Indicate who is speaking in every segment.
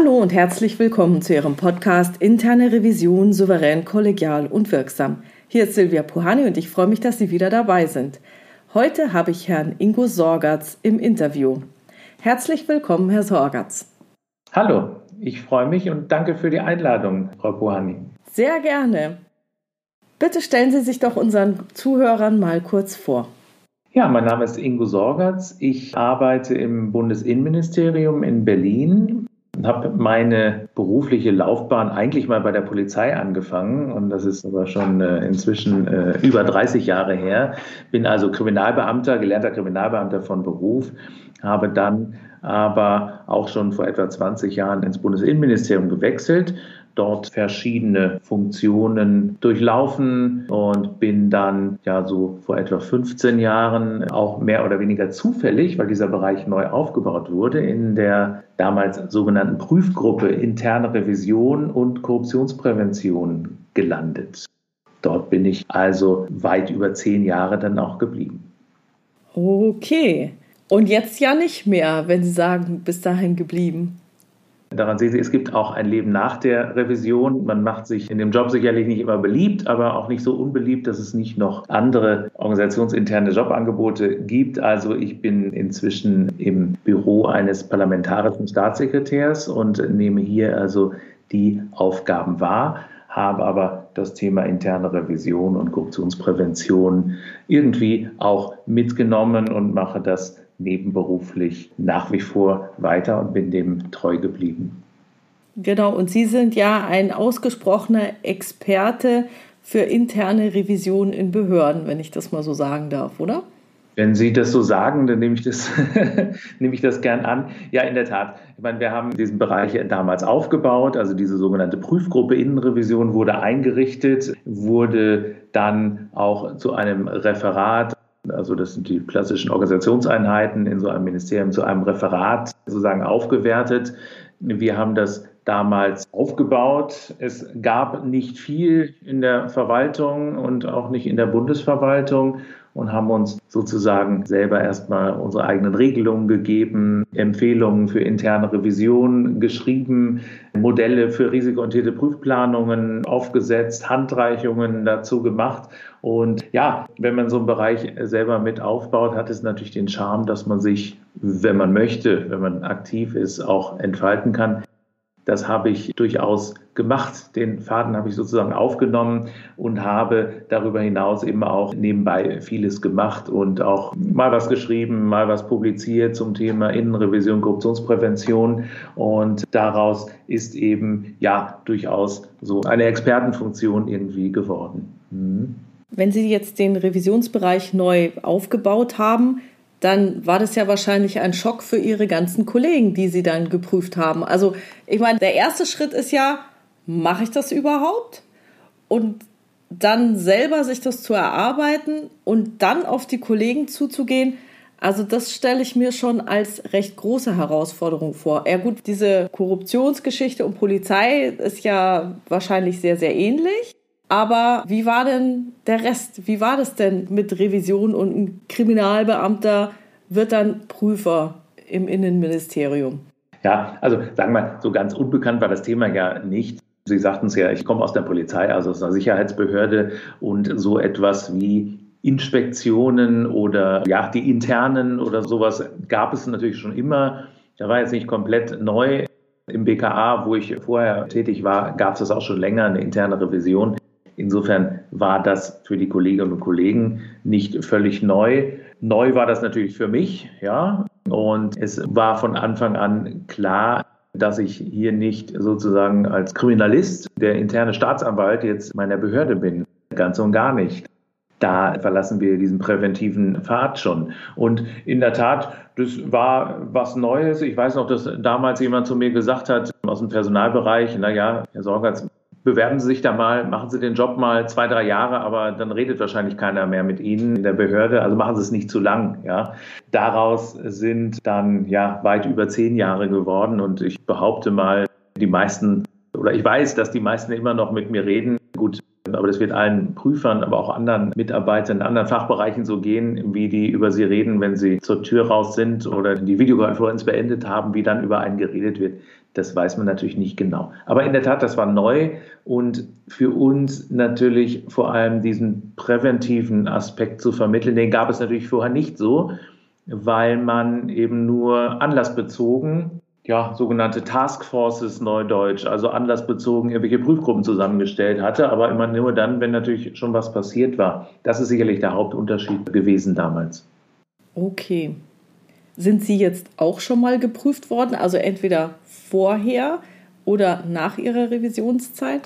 Speaker 1: Hallo und herzlich willkommen zu Ihrem Podcast Interne Revision souverän, kollegial und wirksam. Hier ist Silvia Puhani und ich freue mich, dass Sie wieder dabei sind. Heute habe ich Herrn Ingo Sorgatz im Interview. Herzlich willkommen, Herr Sorgatz.
Speaker 2: Hallo, ich freue mich und danke für die Einladung, Frau Puhani.
Speaker 1: Sehr gerne. Bitte stellen Sie sich doch unseren Zuhörern mal kurz vor.
Speaker 2: Ja, mein Name ist Ingo Sorgatz. Ich arbeite im Bundesinnenministerium in Berlin habe meine berufliche Laufbahn eigentlich mal bei der Polizei angefangen. Und das ist aber schon äh, inzwischen äh, über 30 Jahre her. Bin also Kriminalbeamter, gelernter Kriminalbeamter von Beruf, habe dann aber auch schon vor etwa 20 Jahren ins Bundesinnenministerium gewechselt dort verschiedene Funktionen durchlaufen und bin dann ja so vor etwa 15 Jahren auch mehr oder weniger zufällig, weil dieser Bereich neu aufgebaut wurde, in der damals sogenannten Prüfgruppe interne Revision und Korruptionsprävention gelandet. Dort bin ich also weit über zehn Jahre dann auch geblieben.
Speaker 1: Okay. Und jetzt ja nicht mehr, wenn Sie sagen, bis dahin geblieben.
Speaker 2: Daran sehen Sie, es gibt auch ein Leben nach der Revision. Man macht sich in dem Job sicherlich nicht immer beliebt, aber auch nicht so unbeliebt, dass es nicht noch andere organisationsinterne Jobangebote gibt. Also ich bin inzwischen im Büro eines parlamentarischen Staatssekretärs und nehme hier also die Aufgaben wahr habe aber das Thema interne Revision und Korruptionsprävention irgendwie auch mitgenommen und mache das nebenberuflich nach wie vor weiter und bin dem treu geblieben.
Speaker 1: Genau, und Sie sind ja ein ausgesprochener Experte für interne Revision in Behörden, wenn ich das mal so sagen darf, oder?
Speaker 2: Wenn Sie das so sagen, dann nehme ich das, nehme ich das gern an. Ja, in der Tat. Ich meine, wir haben diesen Bereich damals aufgebaut, also diese sogenannte Prüfgruppe Innenrevision wurde eingerichtet, wurde dann auch zu einem Referat also das sind die klassischen Organisationseinheiten in so einem Ministerium zu einem Referat sozusagen aufgewertet. Wir haben das damals aufgebaut. Es gab nicht viel in der Verwaltung und auch nicht in der Bundesverwaltung und haben uns sozusagen selber erstmal unsere eigenen Regelungen gegeben, Empfehlungen für interne Revision geschrieben, Modelle für risikoorientierte Prüfplanungen aufgesetzt, Handreichungen dazu gemacht. Und ja, wenn man so einen Bereich selber mit aufbaut, hat es natürlich den Charme, dass man sich, wenn man möchte, wenn man aktiv ist, auch entfalten kann. Das habe ich durchaus gemacht. Den Faden habe ich sozusagen aufgenommen und habe darüber hinaus eben auch nebenbei vieles gemacht und auch mal was geschrieben, mal was publiziert zum Thema Innenrevision, Korruptionsprävention. Und daraus ist eben ja durchaus so eine Expertenfunktion irgendwie geworden.
Speaker 1: Mhm. Wenn Sie jetzt den Revisionsbereich neu aufgebaut haben, dann war das ja wahrscheinlich ein Schock für ihre ganzen Kollegen, die sie dann geprüft haben. Also ich meine, der erste Schritt ist ja, mache ich das überhaupt? Und dann selber sich das zu erarbeiten und dann auf die Kollegen zuzugehen, also das stelle ich mir schon als recht große Herausforderung vor. Ja gut, diese Korruptionsgeschichte und Polizei ist ja wahrscheinlich sehr, sehr ähnlich. Aber wie war denn der Rest? Wie war das denn mit Revision und ein Kriminalbeamter wird dann Prüfer im Innenministerium?
Speaker 2: Ja, also sagen wir mal, so ganz unbekannt war das Thema ja nicht. Sie sagten es ja, ich komme aus der Polizei, also aus einer Sicherheitsbehörde und so etwas wie Inspektionen oder ja, die internen oder sowas gab es natürlich schon immer. Da war jetzt nicht komplett neu. Im BKA, wo ich vorher tätig war, gab es das auch schon länger, eine interne Revision. Insofern war das für die Kolleginnen und Kollegen nicht völlig neu. Neu war das natürlich für mich, ja. Und es war von Anfang an klar, dass ich hier nicht sozusagen als Kriminalist, der interne Staatsanwalt jetzt meiner Behörde bin. Ganz und gar nicht. Da verlassen wir diesen präventiven Pfad schon. Und in der Tat, das war was Neues. Ich weiß noch, dass damals jemand zu mir gesagt hat, aus dem Personalbereich, na ja, Herr Sorgatz, bewerben Sie sich da mal, machen Sie den Job mal zwei, drei Jahre, aber dann redet wahrscheinlich keiner mehr mit Ihnen in der Behörde. Also machen Sie es nicht zu lang. Ja. Daraus sind dann ja weit über zehn Jahre geworden und ich behaupte mal, die meisten oder ich weiß, dass die meisten immer noch mit mir reden. Gut, aber das wird allen Prüfern, aber auch anderen Mitarbeitern in anderen Fachbereichen so gehen, wie die über sie reden, wenn sie zur Tür raus sind oder die Videokonferenz beendet haben, wie dann über einen geredet wird. Das weiß man natürlich nicht genau. Aber in der Tat, das war neu und für uns natürlich vor allem diesen präventiven Aspekt zu vermitteln, den gab es natürlich vorher nicht so, weil man eben nur anlassbezogen ja, sogenannte Taskforces Neudeutsch, also anlassbezogen irgendwelche Prüfgruppen zusammengestellt hatte, aber immer nur dann, wenn natürlich schon was passiert war. Das ist sicherlich der Hauptunterschied gewesen damals.
Speaker 1: Okay. Sind Sie jetzt auch schon mal geprüft worden, also entweder vorher oder nach Ihrer Revisionszeit?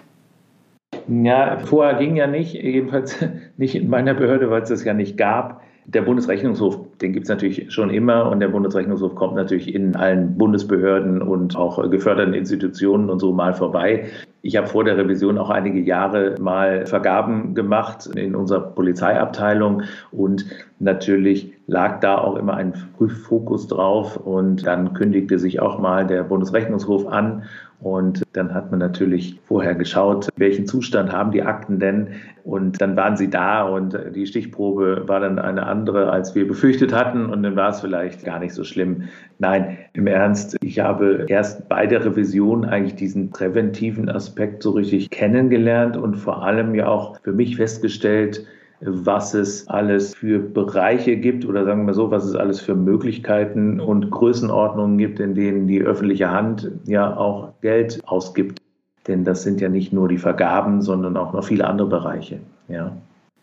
Speaker 2: Ja, vorher ging ja nicht, jedenfalls nicht in meiner Behörde, weil es das ja nicht gab. Der Bundesrechnungshof, den gibt es natürlich schon immer und der Bundesrechnungshof kommt natürlich in allen Bundesbehörden und auch geförderten Institutionen und so mal vorbei. Ich habe vor der Revision auch einige Jahre mal Vergaben gemacht in unserer Polizeiabteilung und natürlich lag da auch immer ein Prüffokus drauf und dann kündigte sich auch mal der Bundesrechnungshof an und dann hat man natürlich vorher geschaut, welchen Zustand haben die Akten denn. Und dann waren sie da und die Stichprobe war dann eine andere, als wir befürchtet hatten. Und dann war es vielleicht gar nicht so schlimm. Nein, im Ernst, ich habe erst bei der Revision eigentlich diesen präventiven Aspekt so richtig kennengelernt und vor allem ja auch für mich festgestellt, was es alles für Bereiche gibt oder sagen wir so, was es alles für Möglichkeiten und Größenordnungen gibt, in denen die öffentliche Hand ja auch Geld ausgibt. Denn das sind ja nicht nur die Vergaben, sondern auch noch viele andere Bereiche. Ja.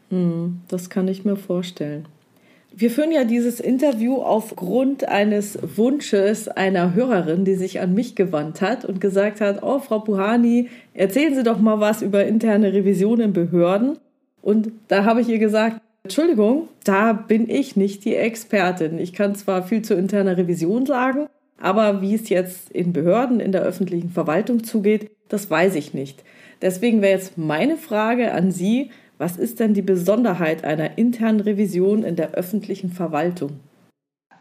Speaker 1: Hm, das kann ich mir vorstellen. Wir führen ja dieses Interview aufgrund eines Wunsches einer Hörerin, die sich an mich gewandt hat und gesagt hat, oh, Frau Puhani, erzählen Sie doch mal was über interne Revision in Behörden. Und da habe ich ihr gesagt, Entschuldigung, da bin ich nicht die Expertin. Ich kann zwar viel zu interner Revision sagen, aber wie es jetzt in Behörden, in der öffentlichen Verwaltung zugeht, das weiß ich nicht. Deswegen wäre jetzt meine Frage an Sie, was ist denn die Besonderheit einer internen Revision in der öffentlichen Verwaltung?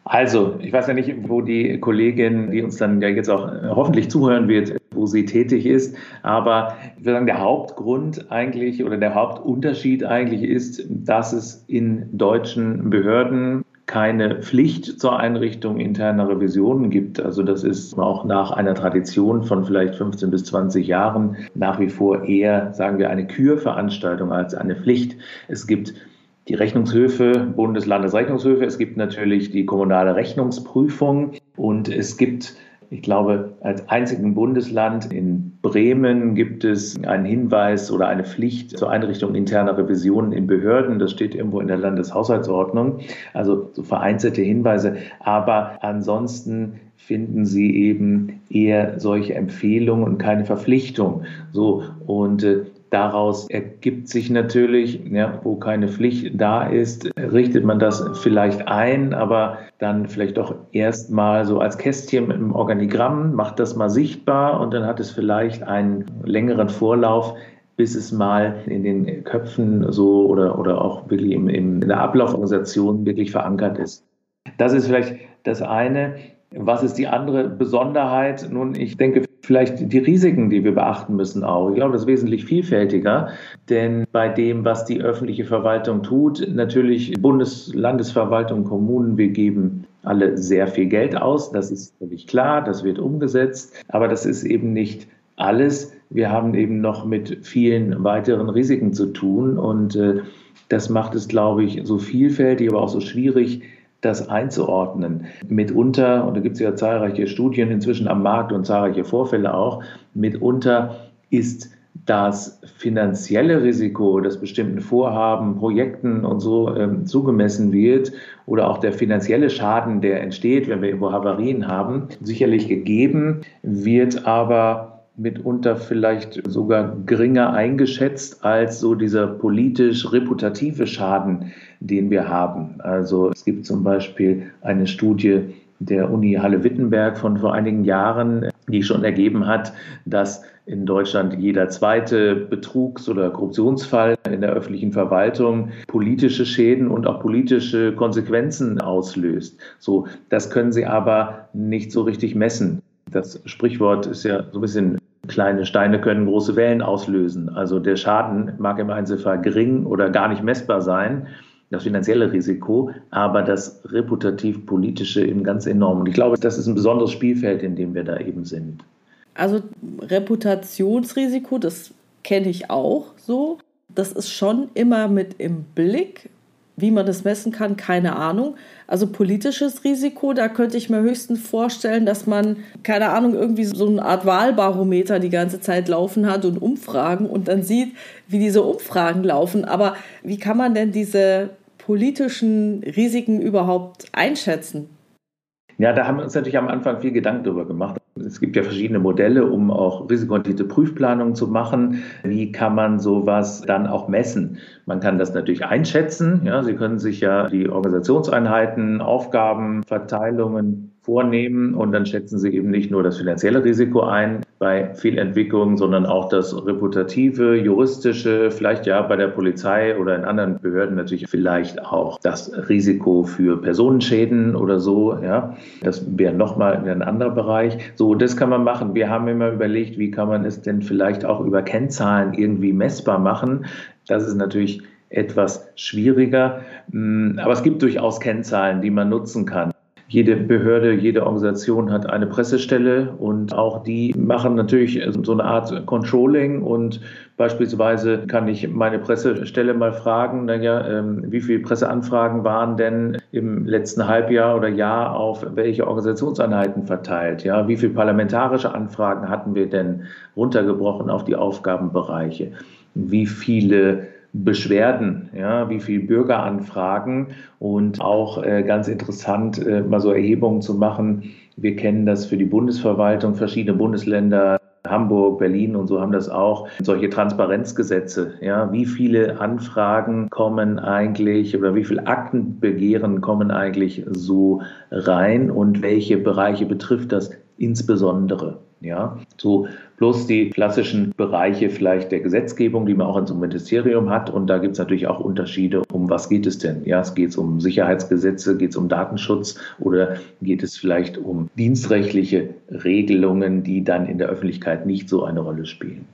Speaker 2: Also, ich weiß ja nicht, wo die Kollegin, die uns dann ja jetzt auch hoffentlich zuhören wird, wo sie tätig ist. Aber ich würde sagen, der Hauptgrund eigentlich oder der Hauptunterschied eigentlich ist, dass es in deutschen Behörden keine Pflicht zur Einrichtung interner Revisionen gibt. Also das ist auch nach einer Tradition von vielleicht 15 bis 20 Jahren nach wie vor eher, sagen wir, eine Kürveranstaltung als eine Pflicht. Es gibt die Rechnungshöfe, Bundeslandesrechnungshöfe, es gibt natürlich die kommunale Rechnungsprüfung und es gibt ich glaube, als einzigen Bundesland in Bremen gibt es einen Hinweis oder eine Pflicht zur Einrichtung interner Revisionen in Behörden. Das steht irgendwo in der Landeshaushaltsordnung. Also so vereinzelte Hinweise. Aber ansonsten finden Sie eben eher solche Empfehlungen und keine Verpflichtung. So. Und äh, Daraus ergibt sich natürlich, ja, wo keine Pflicht da ist, richtet man das vielleicht ein, aber dann vielleicht doch erstmal so als Kästchen im Organigramm, macht das mal sichtbar und dann hat es vielleicht einen längeren Vorlauf, bis es mal in den Köpfen so oder, oder auch wirklich im, im, in der Ablauforganisation wirklich verankert ist. Das ist vielleicht das eine. Was ist die andere Besonderheit? Nun, ich denke, vielleicht die Risiken, die wir beachten müssen auch. Ich glaube, das ist wesentlich vielfältiger, denn bei dem, was die öffentliche Verwaltung tut, natürlich Bundes-, Landesverwaltung, Kommunen, wir geben alle sehr viel Geld aus. Das ist völlig klar, das wird umgesetzt, aber das ist eben nicht alles. Wir haben eben noch mit vielen weiteren Risiken zu tun und äh, das macht es, glaube ich, so vielfältig, aber auch so schwierig, das einzuordnen. Mitunter, und da gibt es ja zahlreiche Studien inzwischen am Markt und zahlreiche Vorfälle auch, mitunter ist das finanzielle Risiko, das bestimmten Vorhaben, Projekten und so ähm, zugemessen wird oder auch der finanzielle Schaden, der entsteht, wenn wir irgendwo Havarien haben, sicherlich gegeben, wird aber mitunter vielleicht sogar geringer eingeschätzt als so dieser politisch-reputative Schaden, den wir haben. Also es gibt zum Beispiel eine Studie der Uni Halle-Wittenberg von vor einigen Jahren, die schon ergeben hat, dass in Deutschland jeder zweite Betrugs- oder Korruptionsfall in der öffentlichen Verwaltung politische Schäden und auch politische Konsequenzen auslöst. So, das können Sie aber nicht so richtig messen. Das Sprichwort ist ja so ein bisschen Kleine Steine können große Wellen auslösen. Also der Schaden mag im Einzelfall gering oder gar nicht messbar sein, das finanzielle Risiko, aber das reputativ-politische eben ganz enorm. Und ich glaube, das ist ein besonderes Spielfeld, in dem wir da eben sind.
Speaker 1: Also Reputationsrisiko, das kenne ich auch so. Das ist schon immer mit im Blick. Wie man das messen kann, keine Ahnung. Also politisches Risiko, da könnte ich mir höchstens vorstellen, dass man, keine Ahnung, irgendwie so eine Art Wahlbarometer die ganze Zeit laufen hat und Umfragen und dann sieht, wie diese Umfragen laufen. Aber wie kann man denn diese politischen Risiken überhaupt einschätzen?
Speaker 2: Ja, da haben wir uns natürlich am Anfang viel Gedanken darüber gemacht. Es gibt ja verschiedene Modelle, um auch risikoorientierte Prüfplanungen zu machen. Wie kann man sowas dann auch messen? Man kann das natürlich einschätzen. Ja, Sie können sich ja die Organisationseinheiten, Aufgaben, Verteilungen vornehmen und dann schätzen Sie eben nicht nur das finanzielle Risiko ein bei Fehlentwicklungen, sondern auch das reputative, juristische, vielleicht ja bei der Polizei oder in anderen Behörden natürlich vielleicht auch das Risiko für Personenschäden oder so. Ja, das wäre nochmal ein anderer Bereich. So, das kann man machen. Wir haben immer überlegt, wie kann man es denn vielleicht auch über Kennzahlen irgendwie messbar machen. Das ist natürlich etwas schwieriger. Hm, aber es gibt durchaus Kennzahlen, die man nutzen kann. Jede Behörde, jede Organisation hat eine Pressestelle und auch die machen natürlich so eine Art Controlling und beispielsweise kann ich meine Pressestelle mal fragen, naja, ähm, wie viele Presseanfragen waren denn im letzten Halbjahr oder Jahr auf welche Organisationseinheiten verteilt? Ja, wie viele parlamentarische Anfragen hatten wir denn runtergebrochen auf die Aufgabenbereiche? Wie viele Beschwerden, ja, wie viele Bürgeranfragen und auch äh, ganz interessant, äh, mal so Erhebungen zu machen. Wir kennen das für die Bundesverwaltung, verschiedene Bundesländer, Hamburg, Berlin und so haben das auch solche Transparenzgesetze. Ja, wie viele Anfragen kommen eigentlich oder wie viele Aktenbegehren kommen eigentlich so rein und welche Bereiche betrifft das insbesondere? Ja, so plus die klassischen Bereiche vielleicht der Gesetzgebung, die man auch in so einem Ministerium hat. Und da gibt es natürlich auch Unterschiede. Um was geht es denn? Ja, es geht um Sicherheitsgesetze, geht es um Datenschutz oder geht es vielleicht um dienstrechtliche Regelungen, die dann in der Öffentlichkeit nicht so eine Rolle spielen?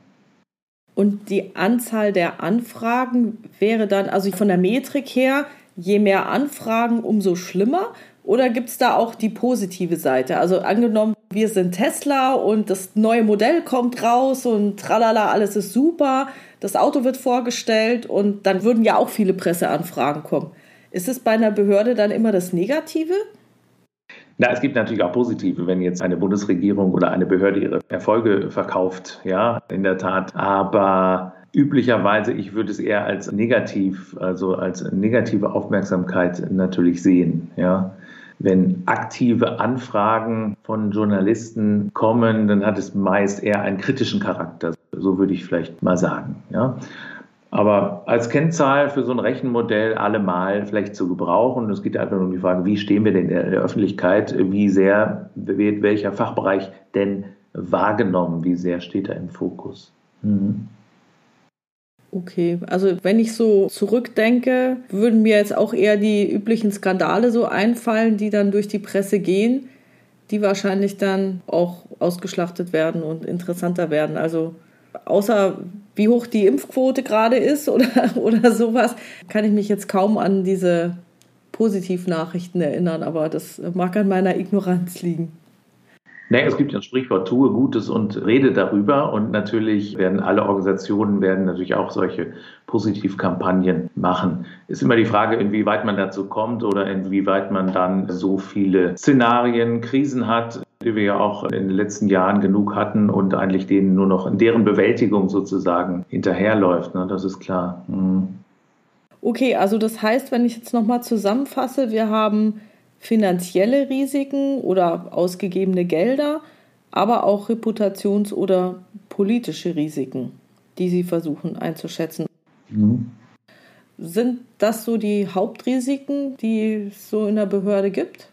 Speaker 1: Und die Anzahl der Anfragen wäre dann, also von der Metrik her, je mehr Anfragen, umso schlimmer. Oder gibt es da auch die positive Seite? Also angenommen, wir sind Tesla und das neue Modell kommt raus und tralala, alles ist super, das Auto wird vorgestellt und dann würden ja auch viele Presseanfragen kommen. Ist es bei einer Behörde dann immer das Negative?
Speaker 2: Na, es gibt natürlich auch positive, wenn jetzt eine Bundesregierung oder eine Behörde ihre Erfolge verkauft, ja, in der Tat. Aber üblicherweise, ich würde es eher als negativ, also als negative Aufmerksamkeit natürlich sehen, ja. Wenn aktive Anfragen von Journalisten kommen, dann hat es meist eher einen kritischen Charakter. So würde ich vielleicht mal sagen. Ja. Aber als Kennzahl für so ein Rechenmodell allemal vielleicht zu gebrauchen. Es geht einfach nur um die Frage, wie stehen wir denn in der Öffentlichkeit? Wie sehr wird welcher Fachbereich denn wahrgenommen? Wie sehr steht er im Fokus? Mhm.
Speaker 1: Okay, also wenn ich so zurückdenke, würden mir jetzt auch eher die üblichen Skandale so einfallen, die dann durch die Presse gehen, die wahrscheinlich dann auch ausgeschlachtet werden und interessanter werden. Also außer wie hoch die Impfquote gerade ist oder, oder sowas, kann ich mich jetzt kaum an diese Positivnachrichten erinnern, aber das mag an meiner Ignoranz liegen.
Speaker 2: Nee, es gibt ja ein Sprichwort, tue Gutes und rede darüber. Und natürlich werden alle Organisationen werden natürlich auch solche Positivkampagnen machen. Ist immer die Frage, inwieweit man dazu kommt oder inwieweit man dann so viele Szenarien, Krisen hat, die wir ja auch in den letzten Jahren genug hatten und eigentlich denen nur noch in deren Bewältigung sozusagen hinterherläuft. Ne? Das ist klar. Mhm.
Speaker 1: Okay, also das heißt, wenn ich jetzt nochmal zusammenfasse, wir haben finanzielle Risiken oder ausgegebene Gelder, aber auch Reputations- oder politische Risiken, die Sie versuchen einzuschätzen. Mhm. Sind das so die Hauptrisiken, die es so in der Behörde gibt?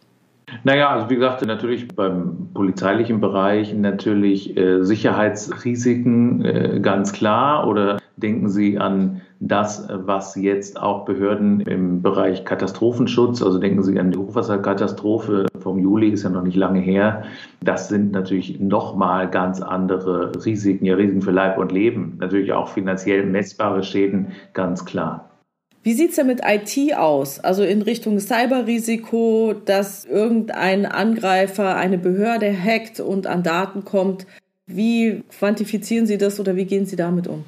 Speaker 2: Naja, also wie gesagt, natürlich beim polizeilichen Bereich natürlich äh, Sicherheitsrisiken äh, ganz klar. Oder denken Sie an das, was jetzt auch Behörden im Bereich Katastrophenschutz, also denken Sie an die Hochwasserkatastrophe vom Juli, ist ja noch nicht lange her. Das sind natürlich nochmal ganz andere Risiken, ja Risiken für Leib und Leben. Natürlich auch finanziell messbare Schäden, ganz klar.
Speaker 1: Wie sieht es denn mit IT aus? Also in Richtung Cyberrisiko, dass irgendein Angreifer eine Behörde hackt und an Daten kommt. Wie quantifizieren Sie das oder wie gehen Sie damit um?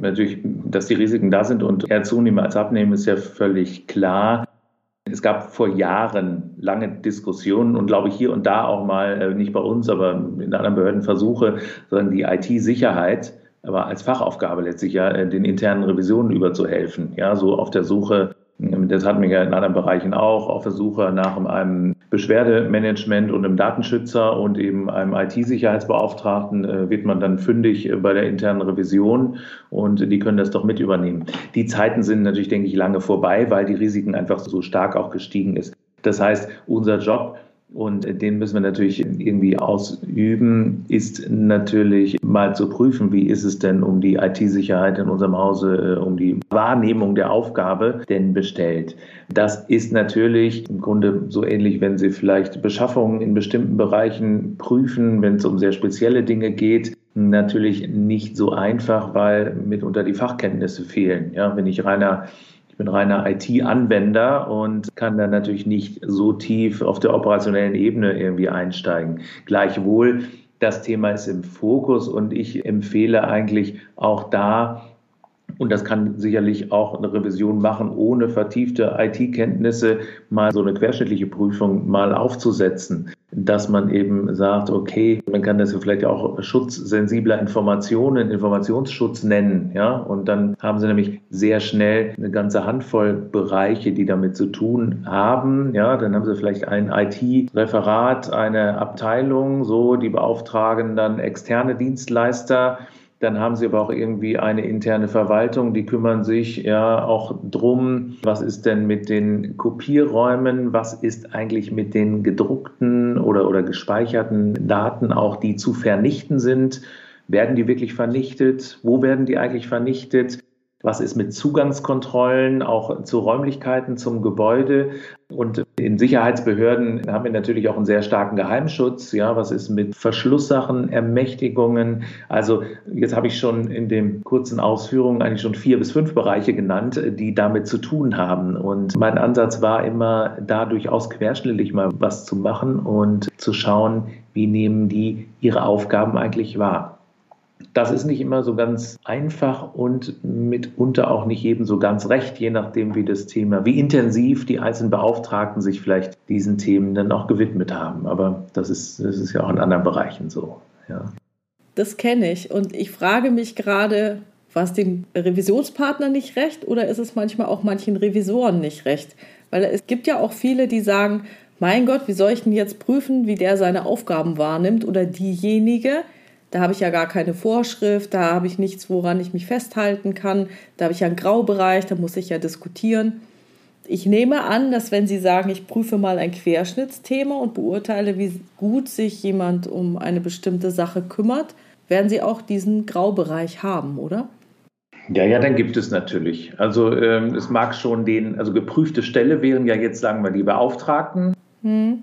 Speaker 2: Natürlich, dass die Risiken da sind und eher zunehmen als abnehmen, ist ja völlig klar. Es gab vor Jahren lange Diskussionen und glaube ich hier und da auch mal, äh, nicht bei uns, aber in anderen Behörden Versuche, sondern die IT-Sicherheit, aber als Fachaufgabe letztlich ja, äh, den internen Revisionen überzuhelfen. Ja, so auf der Suche das hatten wir ja in anderen Bereichen auch, auf der Suche nach einem Beschwerdemanagement und einem Datenschützer und eben einem IT-Sicherheitsbeauftragten äh, wird man dann fündig bei der internen Revision und die können das doch mit übernehmen. Die Zeiten sind natürlich, denke ich, lange vorbei, weil die Risiken einfach so stark auch gestiegen ist. Das heißt, unser Job und den müssen wir natürlich irgendwie ausüben, ist natürlich mal zu prüfen, wie ist es denn um die IT-Sicherheit in unserem Hause, äh, um die Wahrnehmung der Aufgabe denn bestellt. Das ist natürlich im Grunde so ähnlich, wenn Sie vielleicht Beschaffungen in bestimmten Bereichen prüfen, wenn es um sehr spezielle Dinge geht natürlich nicht so einfach, weil mitunter die Fachkenntnisse fehlen. Ja, wenn ich reiner ich bin reiner IT-Anwender und kann da natürlich nicht so tief auf der operationellen Ebene irgendwie einsteigen. Gleichwohl, das Thema ist im Fokus und ich empfehle eigentlich auch da und das kann sicherlich auch eine Revision machen, ohne vertiefte IT-Kenntnisse mal so eine querschnittliche Prüfung mal aufzusetzen, dass man eben sagt, okay, man kann das ja vielleicht auch schutzsensibler Informationen, Informationsschutz nennen, ja, und dann haben sie nämlich sehr schnell eine ganze Handvoll Bereiche, die damit zu tun haben, ja, dann haben sie vielleicht ein IT-Referat, eine Abteilung, so, die beauftragen dann externe Dienstleister, dann haben sie aber auch irgendwie eine interne Verwaltung, die kümmern sich ja auch drum, was ist denn mit den Kopierräumen, was ist eigentlich mit den gedruckten oder, oder gespeicherten Daten auch, die zu vernichten sind. Werden die wirklich vernichtet? Wo werden die eigentlich vernichtet? Was ist mit Zugangskontrollen, auch zu Räumlichkeiten, zum Gebäude? Und in Sicherheitsbehörden haben wir natürlich auch einen sehr starken Geheimschutz. Ja, was ist mit Verschlusssachen, Ermächtigungen? Also jetzt habe ich schon in den kurzen Ausführungen eigentlich schon vier bis fünf Bereiche genannt, die damit zu tun haben. Und mein Ansatz war immer, da durchaus querschnittlich mal was zu machen und zu schauen, wie nehmen die ihre Aufgaben eigentlich wahr. Das ist nicht immer so ganz einfach und mitunter auch nicht jedem so ganz recht, je nachdem, wie das Thema, wie intensiv die einzelnen Beauftragten sich vielleicht diesen Themen dann auch gewidmet haben. Aber das ist, das ist ja auch in anderen Bereichen so. Ja.
Speaker 1: Das kenne ich und ich frage mich gerade, war es dem Revisionspartner nicht recht oder ist es manchmal auch manchen Revisoren nicht recht? Weil es gibt ja auch viele, die sagen, mein Gott, wie soll ich denn jetzt prüfen, wie der seine Aufgaben wahrnimmt oder diejenige? Da habe ich ja gar keine Vorschrift, da habe ich nichts, woran ich mich festhalten kann. Da habe ich ja einen Graubereich, da muss ich ja diskutieren. Ich nehme an, dass wenn Sie sagen, ich prüfe mal ein Querschnittsthema und beurteile, wie gut sich jemand um eine bestimmte Sache kümmert, werden Sie auch diesen Graubereich haben, oder?
Speaker 2: Ja, ja, dann gibt es natürlich. Also ähm, es mag schon den, also geprüfte Stelle wären ja jetzt, sagen wir, die Beauftragten. Hm.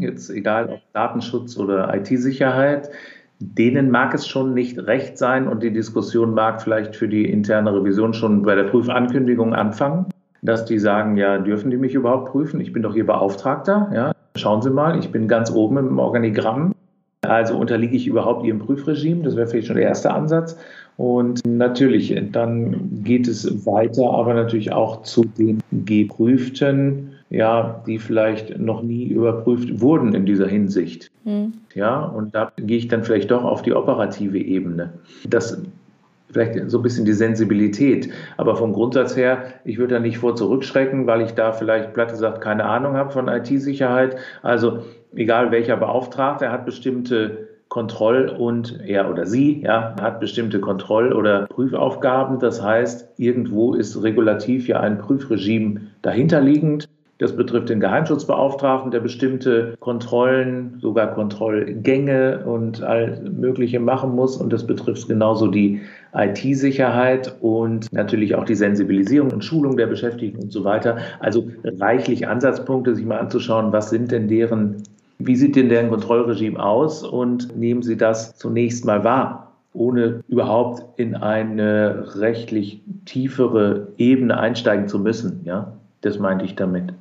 Speaker 2: Jetzt egal ob Datenschutz oder IT-Sicherheit denen mag es schon nicht recht sein und die Diskussion mag vielleicht für die interne Revision schon bei der Prüfankündigung anfangen, dass die sagen, ja, dürfen die mich überhaupt prüfen? Ich bin doch Ihr Beauftragter, ja. Schauen Sie mal, ich bin ganz oben im Organigramm. Also unterliege ich überhaupt Ihrem Prüfregime? Das wäre vielleicht schon der erste Ansatz. Und natürlich, dann geht es weiter, aber natürlich auch zu den Geprüften ja, die vielleicht noch nie überprüft wurden in dieser Hinsicht. Mhm. Ja, und da gehe ich dann vielleicht doch auf die operative Ebene. Das vielleicht so ein bisschen die Sensibilität. Aber vom Grundsatz her, ich würde da nicht vor zurückschrecken, weil ich da vielleicht platt gesagt keine Ahnung habe von IT-Sicherheit. Also egal welcher Beauftragter, er hat bestimmte Kontroll- und er oder sie ja, hat bestimmte Kontroll- oder Prüfaufgaben. Das heißt, irgendwo ist regulativ ja ein Prüfregime dahinterliegend. Das betrifft den Geheimschutzbeauftragten, der bestimmte Kontrollen, sogar Kontrollgänge und all Mögliche machen muss. Und das betrifft genauso die IT-Sicherheit und natürlich auch die Sensibilisierung und Schulung der Beschäftigten und so weiter. Also reichlich Ansatzpunkte, sich mal anzuschauen, was sind denn deren, wie sieht denn deren Kontrollregime aus und nehmen Sie das zunächst mal wahr ohne überhaupt in eine rechtlich tiefere Ebene einsteigen zu müssen. Ja, das meinte ich damit.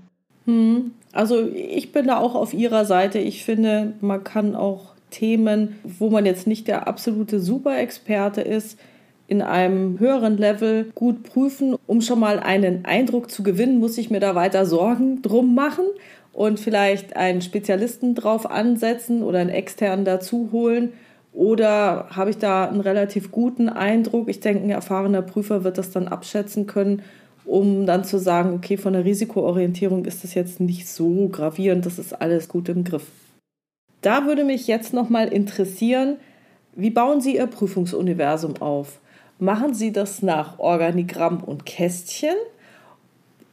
Speaker 1: Hm. Also ich bin da auch auf Ihrer Seite. Ich finde, man kann auch Themen, wo man jetzt nicht der absolute Superexperte ist, in einem höheren Level gut prüfen. Um schon mal einen Eindruck zu gewinnen, muss ich mir da weiter Sorgen drum machen und vielleicht einen Spezialisten drauf ansetzen oder einen externen dazu holen. Oder habe ich da einen relativ guten Eindruck? Ich denke, ein erfahrener Prüfer wird das dann abschätzen können, um dann zu sagen, okay, von der Risikoorientierung ist das jetzt nicht so gravierend, das ist alles gut im Griff. Da würde mich jetzt nochmal interessieren, wie bauen Sie Ihr Prüfungsuniversum auf? Machen Sie das nach Organigramm und Kästchen?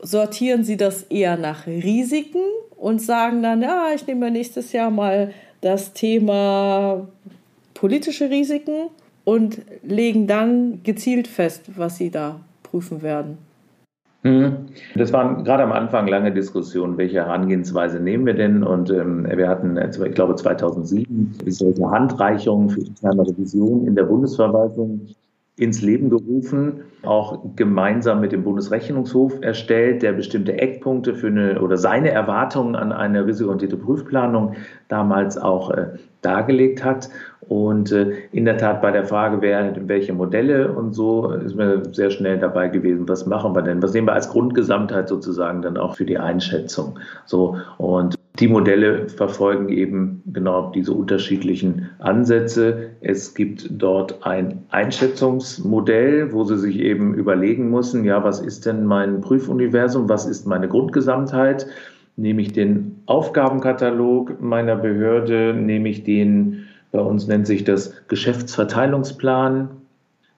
Speaker 1: Sortieren Sie das eher nach Risiken und sagen dann, ja, ich nehme nächstes Jahr mal das Thema politische Risiken und legen dann gezielt fest, was Sie da prüfen werden?
Speaker 2: Mhm. Das waren gerade am Anfang lange Diskussionen, welche Herangehensweise nehmen wir denn? Und ähm, wir hatten, äh, ich glaube, 2007 solche Handreichungen für interne Revision in der Bundesverwaltung ins Leben gerufen, auch gemeinsam mit dem Bundesrechnungshof erstellt, der bestimmte Eckpunkte für eine oder seine Erwartungen an eine risikoorientierte Prüfplanung damals auch äh, dargelegt hat. Und äh, in der Tat bei der Frage, wer, welche Modelle und so, ist mir sehr schnell dabei gewesen, was machen wir denn? Was nehmen wir als Grundgesamtheit sozusagen dann auch für die Einschätzung? So, und die Modelle verfolgen eben genau diese unterschiedlichen Ansätze. Es gibt dort ein Einschätzungsmodell, wo Sie sich eben überlegen müssen, ja, was ist denn mein Prüfuniversum, was ist meine Grundgesamtheit? Nehme ich den Aufgabenkatalog meiner Behörde, nehme ich den, bei uns nennt sich das Geschäftsverteilungsplan,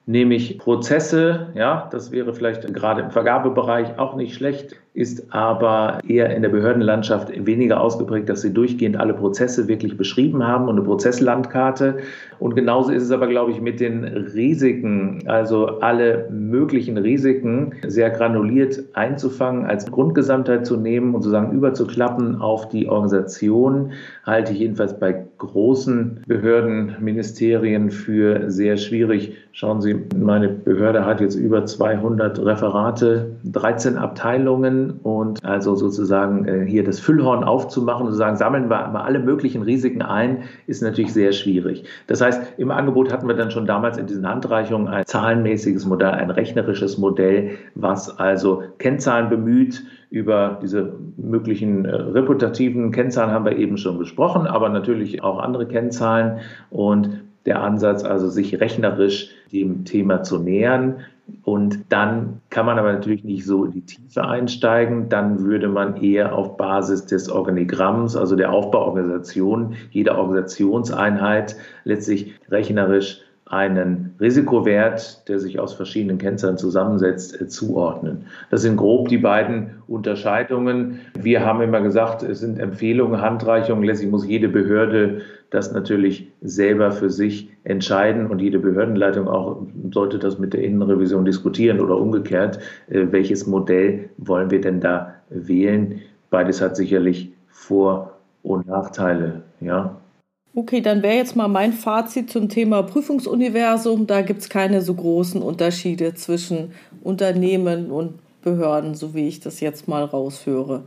Speaker 2: nehme ich Prozesse, ja, das wäre vielleicht gerade im Vergabebereich auch nicht schlecht, ist aber eher in der Behördenlandschaft weniger ausgeprägt, dass sie durchgehend alle Prozesse wirklich beschrieben haben und eine Prozesslandkarte. Und genauso ist es aber, glaube ich, mit den Risiken, also alle möglichen Risiken sehr granuliert einzufangen, als Grundgesamtheit zu nehmen und sozusagen überzuklappen auf die Organisation, halte ich jedenfalls bei großen Behörden, Ministerien für sehr schwierig. Schauen Sie, meine Behörde hat jetzt über 200 Referate, 13 Abteilungen und also sozusagen äh, hier das Füllhorn aufzumachen und zu sagen, sammeln wir mal alle möglichen Risiken ein, ist natürlich sehr schwierig. Das heißt, im Angebot hatten wir dann schon damals in diesen Handreichungen ein zahlenmäßiges Modell, ein rechnerisches Modell, was also Kennzahlen bemüht, über diese möglichen äh, reputativen Kennzahlen haben wir eben schon gesprochen, aber natürlich auch andere Kennzahlen und der Ansatz, also sich rechnerisch dem Thema zu nähern. Und dann kann man aber natürlich nicht so in die Tiefe einsteigen. Dann würde man eher auf Basis des Organigramms, also der Aufbauorganisation, jeder Organisationseinheit letztlich rechnerisch einen Risikowert, der sich aus verschiedenen Kennzahlen zusammensetzt, äh, zuordnen. Das sind grob die beiden Unterscheidungen. Wir haben immer gesagt, es sind Empfehlungen, Handreichungen. Letztlich muss jede Behörde das natürlich selber für sich entscheiden und jede Behördenleitung auch sollte das mit der Innenrevision diskutieren oder umgekehrt, äh, welches Modell wollen wir denn da wählen. Beides hat sicherlich Vor- und Nachteile, ja.
Speaker 1: Okay, dann wäre jetzt mal mein Fazit zum Thema Prüfungsuniversum. Da gibt es keine so großen Unterschiede zwischen Unternehmen und Behörden, so wie ich das jetzt mal raushöre.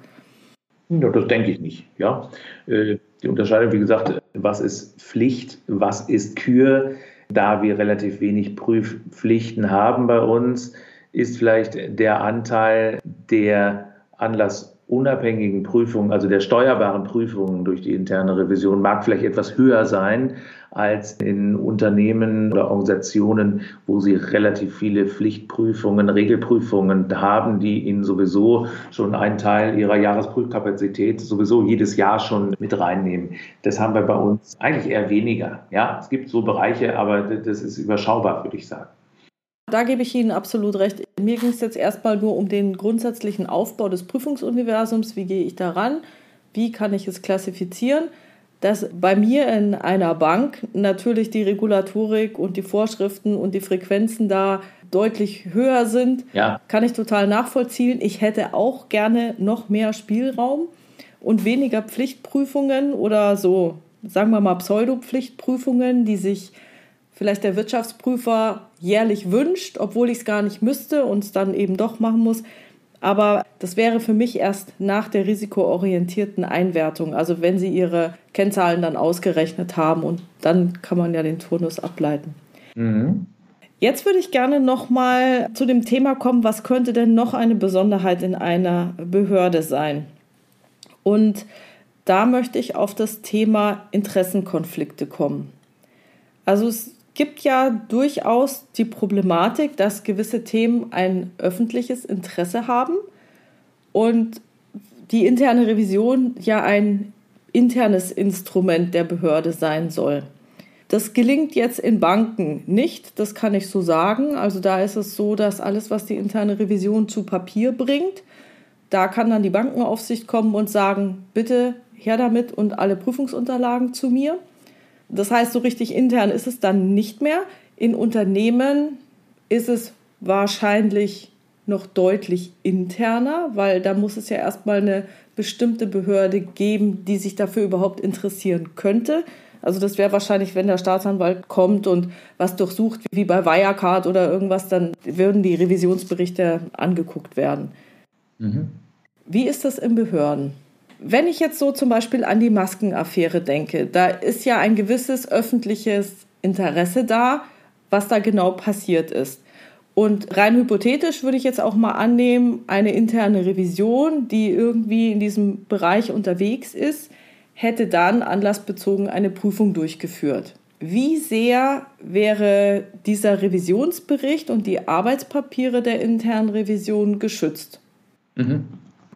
Speaker 2: Ja, das denke ich nicht. Ja. Äh, die Unterscheidung, wie gesagt, was ist Pflicht, was ist Kür, da wir relativ wenig Prüfpflichten haben bei uns, ist vielleicht der Anteil der Anlass unabhängigen Prüfungen, also der steuerbaren Prüfungen durch die interne Revision, mag vielleicht etwas höher sein als in Unternehmen oder Organisationen, wo sie relativ viele Pflichtprüfungen, Regelprüfungen haben, die ihnen sowieso schon einen Teil ihrer Jahresprüfkapazität sowieso jedes Jahr schon mit reinnehmen. Das haben wir bei uns eigentlich eher weniger. Ja, es gibt so Bereiche, aber das ist überschaubar, würde ich sagen.
Speaker 1: Da gebe ich Ihnen absolut recht. Mir ging es jetzt erstmal nur um den grundsätzlichen Aufbau des Prüfungsuniversums. Wie gehe ich daran? Wie kann ich es klassifizieren? Dass bei mir in einer Bank natürlich die Regulatorik und die Vorschriften und die Frequenzen da deutlich höher sind, ja. kann ich total nachvollziehen. Ich hätte auch gerne noch mehr Spielraum und weniger Pflichtprüfungen oder so, sagen wir mal, Pseudo-Pflichtprüfungen, die sich vielleicht der Wirtschaftsprüfer jährlich wünscht, obwohl ich es gar nicht müsste und es dann eben doch machen muss. Aber das wäre für mich erst nach der risikoorientierten Einwertung, also wenn Sie Ihre Kennzahlen dann ausgerechnet haben und dann kann man ja den Turnus ableiten. Mhm. Jetzt würde ich gerne noch mal zu dem Thema kommen, was könnte denn noch eine Besonderheit in einer Behörde sein? Und da möchte ich auf das Thema Interessenkonflikte kommen. Also es gibt ja durchaus die Problematik, dass gewisse Themen ein öffentliches Interesse haben und die interne Revision ja ein internes Instrument der Behörde sein soll. Das gelingt jetzt in Banken nicht, das kann ich so sagen. Also da ist es so, dass alles, was die interne Revision zu Papier bringt, da kann dann die Bankenaufsicht kommen und sagen, bitte her damit und alle Prüfungsunterlagen zu mir. Das heißt, so richtig intern ist es dann nicht mehr. In Unternehmen ist es wahrscheinlich noch deutlich interner, weil da muss es ja erstmal eine bestimmte Behörde geben, die sich dafür überhaupt interessieren könnte. Also das wäre wahrscheinlich, wenn der Staatsanwalt kommt und was durchsucht, wie bei Wirecard oder irgendwas, dann würden die Revisionsberichte angeguckt werden. Mhm. Wie ist das in Behörden? Wenn ich jetzt so zum Beispiel an die Maskenaffäre denke, da ist ja ein gewisses öffentliches Interesse da, was da genau passiert ist. Und rein hypothetisch würde ich jetzt auch mal annehmen, eine interne Revision, die irgendwie in diesem Bereich unterwegs ist, hätte dann anlassbezogen eine Prüfung durchgeführt. Wie sehr wäre dieser Revisionsbericht und die Arbeitspapiere der internen Revision geschützt?
Speaker 2: Mhm.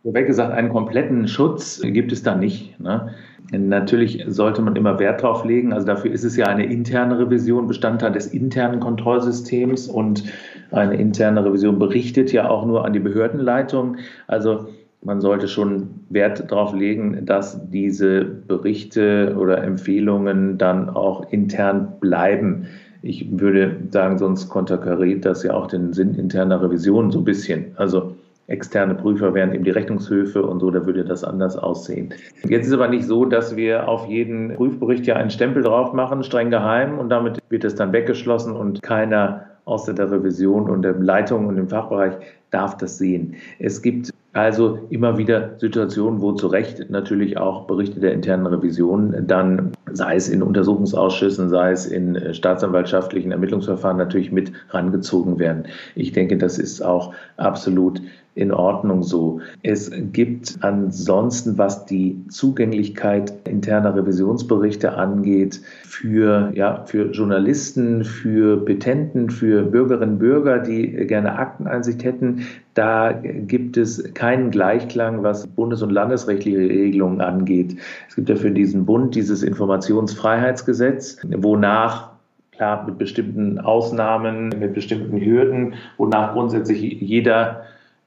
Speaker 2: Vorweg gesagt, einen kompletten Schutz gibt es da nicht. Ne? Natürlich sollte man immer Wert drauf legen. Also dafür ist es ja eine interne Revision, Bestandteil des internen Kontrollsystems und eine interne Revision berichtet ja auch nur an die Behördenleitung. Also man sollte schon Wert darauf legen, dass diese Berichte oder Empfehlungen dann auch intern bleiben. Ich würde sagen, sonst konterkariert das ja auch den Sinn interner Revision so ein bisschen. Also externe Prüfer wären eben die Rechnungshöfe und so, da würde das anders aussehen. Jetzt ist aber nicht so, dass wir auf jeden Prüfbericht ja einen Stempel drauf machen, streng geheim, und damit wird es dann weggeschlossen und keiner aus der Revision und der Leitung und dem Fachbereich darf das sehen. Es gibt also immer wieder Situationen, wo zu Recht natürlich auch Berichte der internen Revision dann, sei es in Untersuchungsausschüssen, sei es in äh, staatsanwaltschaftlichen Ermittlungsverfahren, natürlich mit rangezogen werden. Ich denke, das ist auch absolut in Ordnung so. Es gibt ansonsten, was die Zugänglichkeit interner Revisionsberichte angeht, für, ja, für Journalisten, für Petenten, für Bürgerinnen und Bürger, die gerne Akteneinsicht hätten, da gibt es keinen Gleichklang, was bundes- und landesrechtliche Regelungen angeht. Es gibt ja für diesen Bund dieses Informationsfreiheitsgesetz, wonach klar mit bestimmten Ausnahmen, mit bestimmten Hürden, wonach grundsätzlich jeder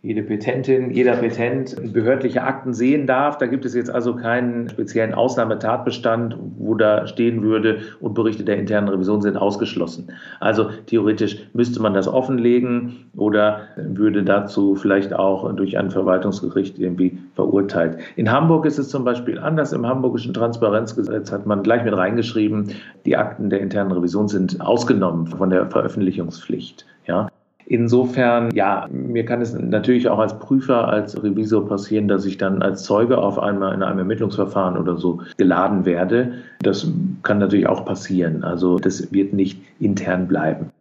Speaker 2: jede Petentin, jeder Petent behördliche Akten sehen darf. Da gibt es jetzt also keinen speziellen Ausnahmetatbestand, wo da stehen würde und Berichte der internen Revision sind ausgeschlossen. Also theoretisch müsste man das offenlegen oder würde dazu vielleicht auch durch ein Verwaltungsgericht irgendwie verurteilt. In Hamburg ist es zum Beispiel anders. Im hamburgischen Transparenzgesetz hat man gleich mit reingeschrieben, die Akten der internen Revision sind ausgenommen von der Veröffentlichungspflicht. Ja, Insofern, ja, mir kann es natürlich auch als Prüfer, als Revisor passieren, dass ich dann als Zeuge auf einmal in einem Ermittlungsverfahren oder so geladen werde. Das kann natürlich auch passieren. Also das wird nicht intern bleiben.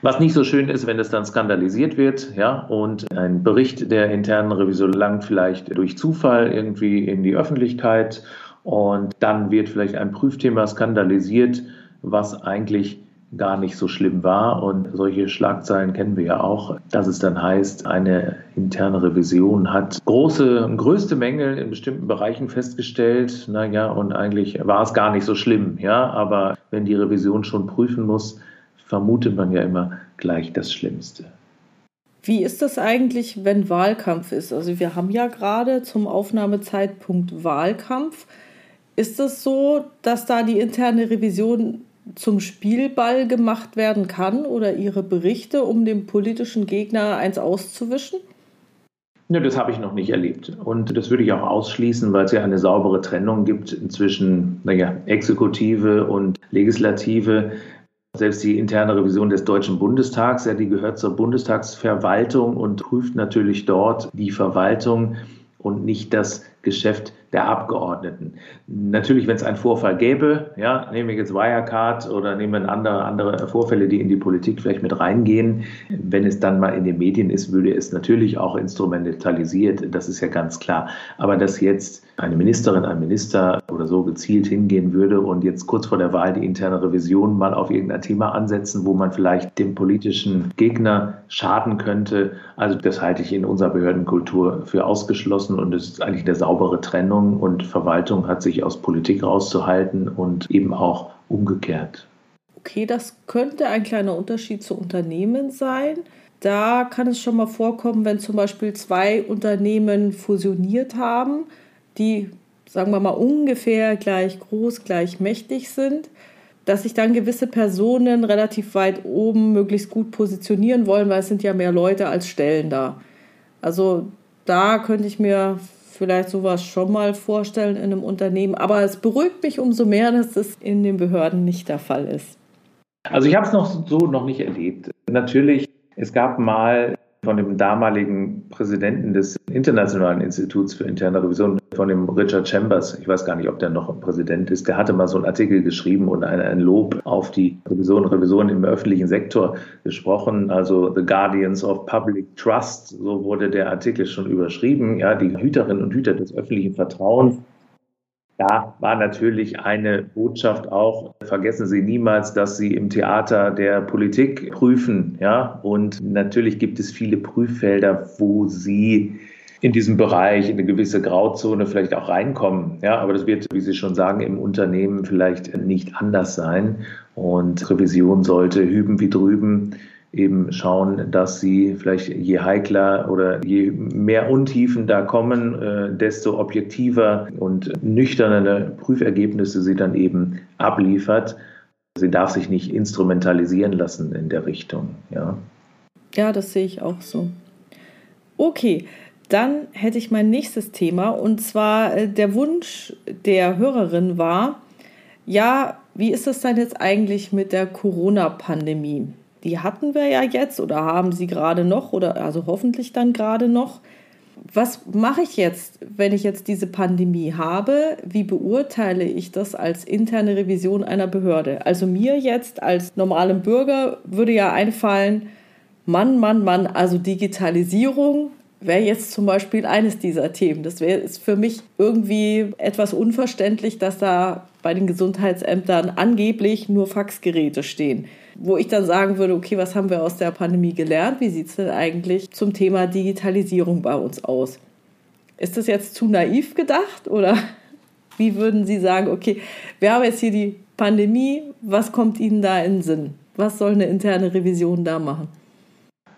Speaker 2: Was nicht so schön ist, wenn es dann skandalisiert wird, ja, und ein Bericht der internen Revision langt vielleicht durch Zufall irgendwie in die Öffentlichkeit und dann wird vielleicht ein Prüfthema skandalisiert, was eigentlich gar nicht so schlimm war. Und solche Schlagzeilen kennen wir ja auch, dass es dann heißt, eine interne Revision hat große, größte Mängel in bestimmten Bereichen festgestellt. Naja, und eigentlich war es gar nicht so schlimm. Ja, aber wenn die Revision schon prüfen muss, vermutet man ja immer gleich das Schlimmste.
Speaker 1: Wie ist das eigentlich, wenn Wahlkampf ist? Also wir haben ja gerade zum Aufnahmezeitpunkt Wahlkampf. Ist es so, dass da die interne Revision zum Spielball gemacht werden kann oder ihre Berichte, um dem politischen Gegner eins auszuwischen?
Speaker 2: Ja, das habe ich noch nicht erlebt. Und das würde ich auch ausschließen, weil es ja eine saubere Trennung gibt zwischen naja, Exekutive und Legislative. Selbst die interne Revision des Deutschen Bundestags, ja, die gehört zur Bundestagsverwaltung und prüft natürlich dort die Verwaltung und nicht das Geschäft der Abgeordneten. Natürlich, wenn es einen Vorfall gäbe, ja, nehmen wir jetzt Wirecard oder nehmen wir andere, andere Vorfälle, die in die Politik vielleicht mit reingehen, wenn es dann mal in den Medien ist, würde es natürlich auch instrumentalisiert, das ist ja ganz klar. Aber dass jetzt eine Ministerin, ein Minister oder so gezielt hingehen würde und jetzt kurz vor der Wahl die interne Revision mal auf irgendein Thema ansetzen, wo man vielleicht dem politischen Gegner schaden könnte, also das halte ich in unserer Behördenkultur für ausgeschlossen und es ist eigentlich eine saubere Trennung Regierung und Verwaltung hat sich aus Politik rauszuhalten und eben auch umgekehrt.
Speaker 1: Okay, das könnte ein kleiner Unterschied zu Unternehmen sein. Da kann es schon mal vorkommen, wenn zum Beispiel zwei Unternehmen fusioniert haben, die, sagen wir mal, ungefähr gleich groß, gleich mächtig sind, dass sich dann gewisse Personen relativ weit oben möglichst gut positionieren wollen, weil es sind ja mehr Leute als Stellen da. Also da könnte ich mir vielleicht sowas schon mal vorstellen in einem Unternehmen. Aber es beruhigt mich umso mehr, dass es in den Behörden nicht der Fall ist.
Speaker 2: Also ich habe es noch so noch nicht erlebt. Natürlich, es gab mal von dem damaligen Präsidenten des Internationalen Instituts für interne Revision, von dem Richard Chambers, ich weiß gar nicht, ob der noch Präsident ist, der hatte mal so einen Artikel geschrieben und ein, Lob auf die Revision, Revision im öffentlichen Sektor gesprochen, also The Guardians of Public Trust, so wurde der Artikel schon überschrieben, ja, die Hüterinnen und Hüter des öffentlichen Vertrauens. Da war natürlich eine Botschaft auch, vergessen Sie niemals, dass Sie im Theater der Politik prüfen, ja, und natürlich gibt es viele Prüffelder, wo Sie in diesem Bereich in eine gewisse Grauzone vielleicht auch reinkommen. Ja, aber das wird, wie Sie schon sagen, im Unternehmen vielleicht nicht anders sein. Und Revision sollte hüben wie drüben eben schauen, dass sie vielleicht je heikler oder je mehr Untiefen da kommen, äh, desto objektiver und nüchternere Prüfergebnisse sie dann eben abliefert. Sie darf sich nicht instrumentalisieren lassen in der Richtung. Ja,
Speaker 1: ja das sehe ich auch so. Okay, dann hätte ich mein nächstes Thema und zwar äh, der Wunsch der Hörerin war, ja, wie ist das denn jetzt eigentlich mit der Corona-Pandemie? die hatten wir ja jetzt oder haben sie gerade noch oder also hoffentlich dann gerade noch. Was mache ich jetzt, wenn ich jetzt diese Pandemie habe? Wie beurteile ich das als interne Revision einer Behörde? Also mir jetzt als normalem Bürger würde ja einfallen, Mann, Mann, Mann, also Digitalisierung wäre jetzt zum Beispiel eines dieser Themen. Das wäre für mich irgendwie etwas unverständlich, dass da bei den Gesundheitsämtern angeblich nur Faxgeräte stehen wo ich dann sagen würde, okay, was haben wir aus der Pandemie gelernt? Wie sieht es denn eigentlich zum Thema Digitalisierung bei uns aus? Ist das jetzt zu naiv gedacht oder wie würden Sie sagen, okay, wir haben jetzt hier die Pandemie, was kommt Ihnen da in den Sinn? Was soll eine interne Revision da machen?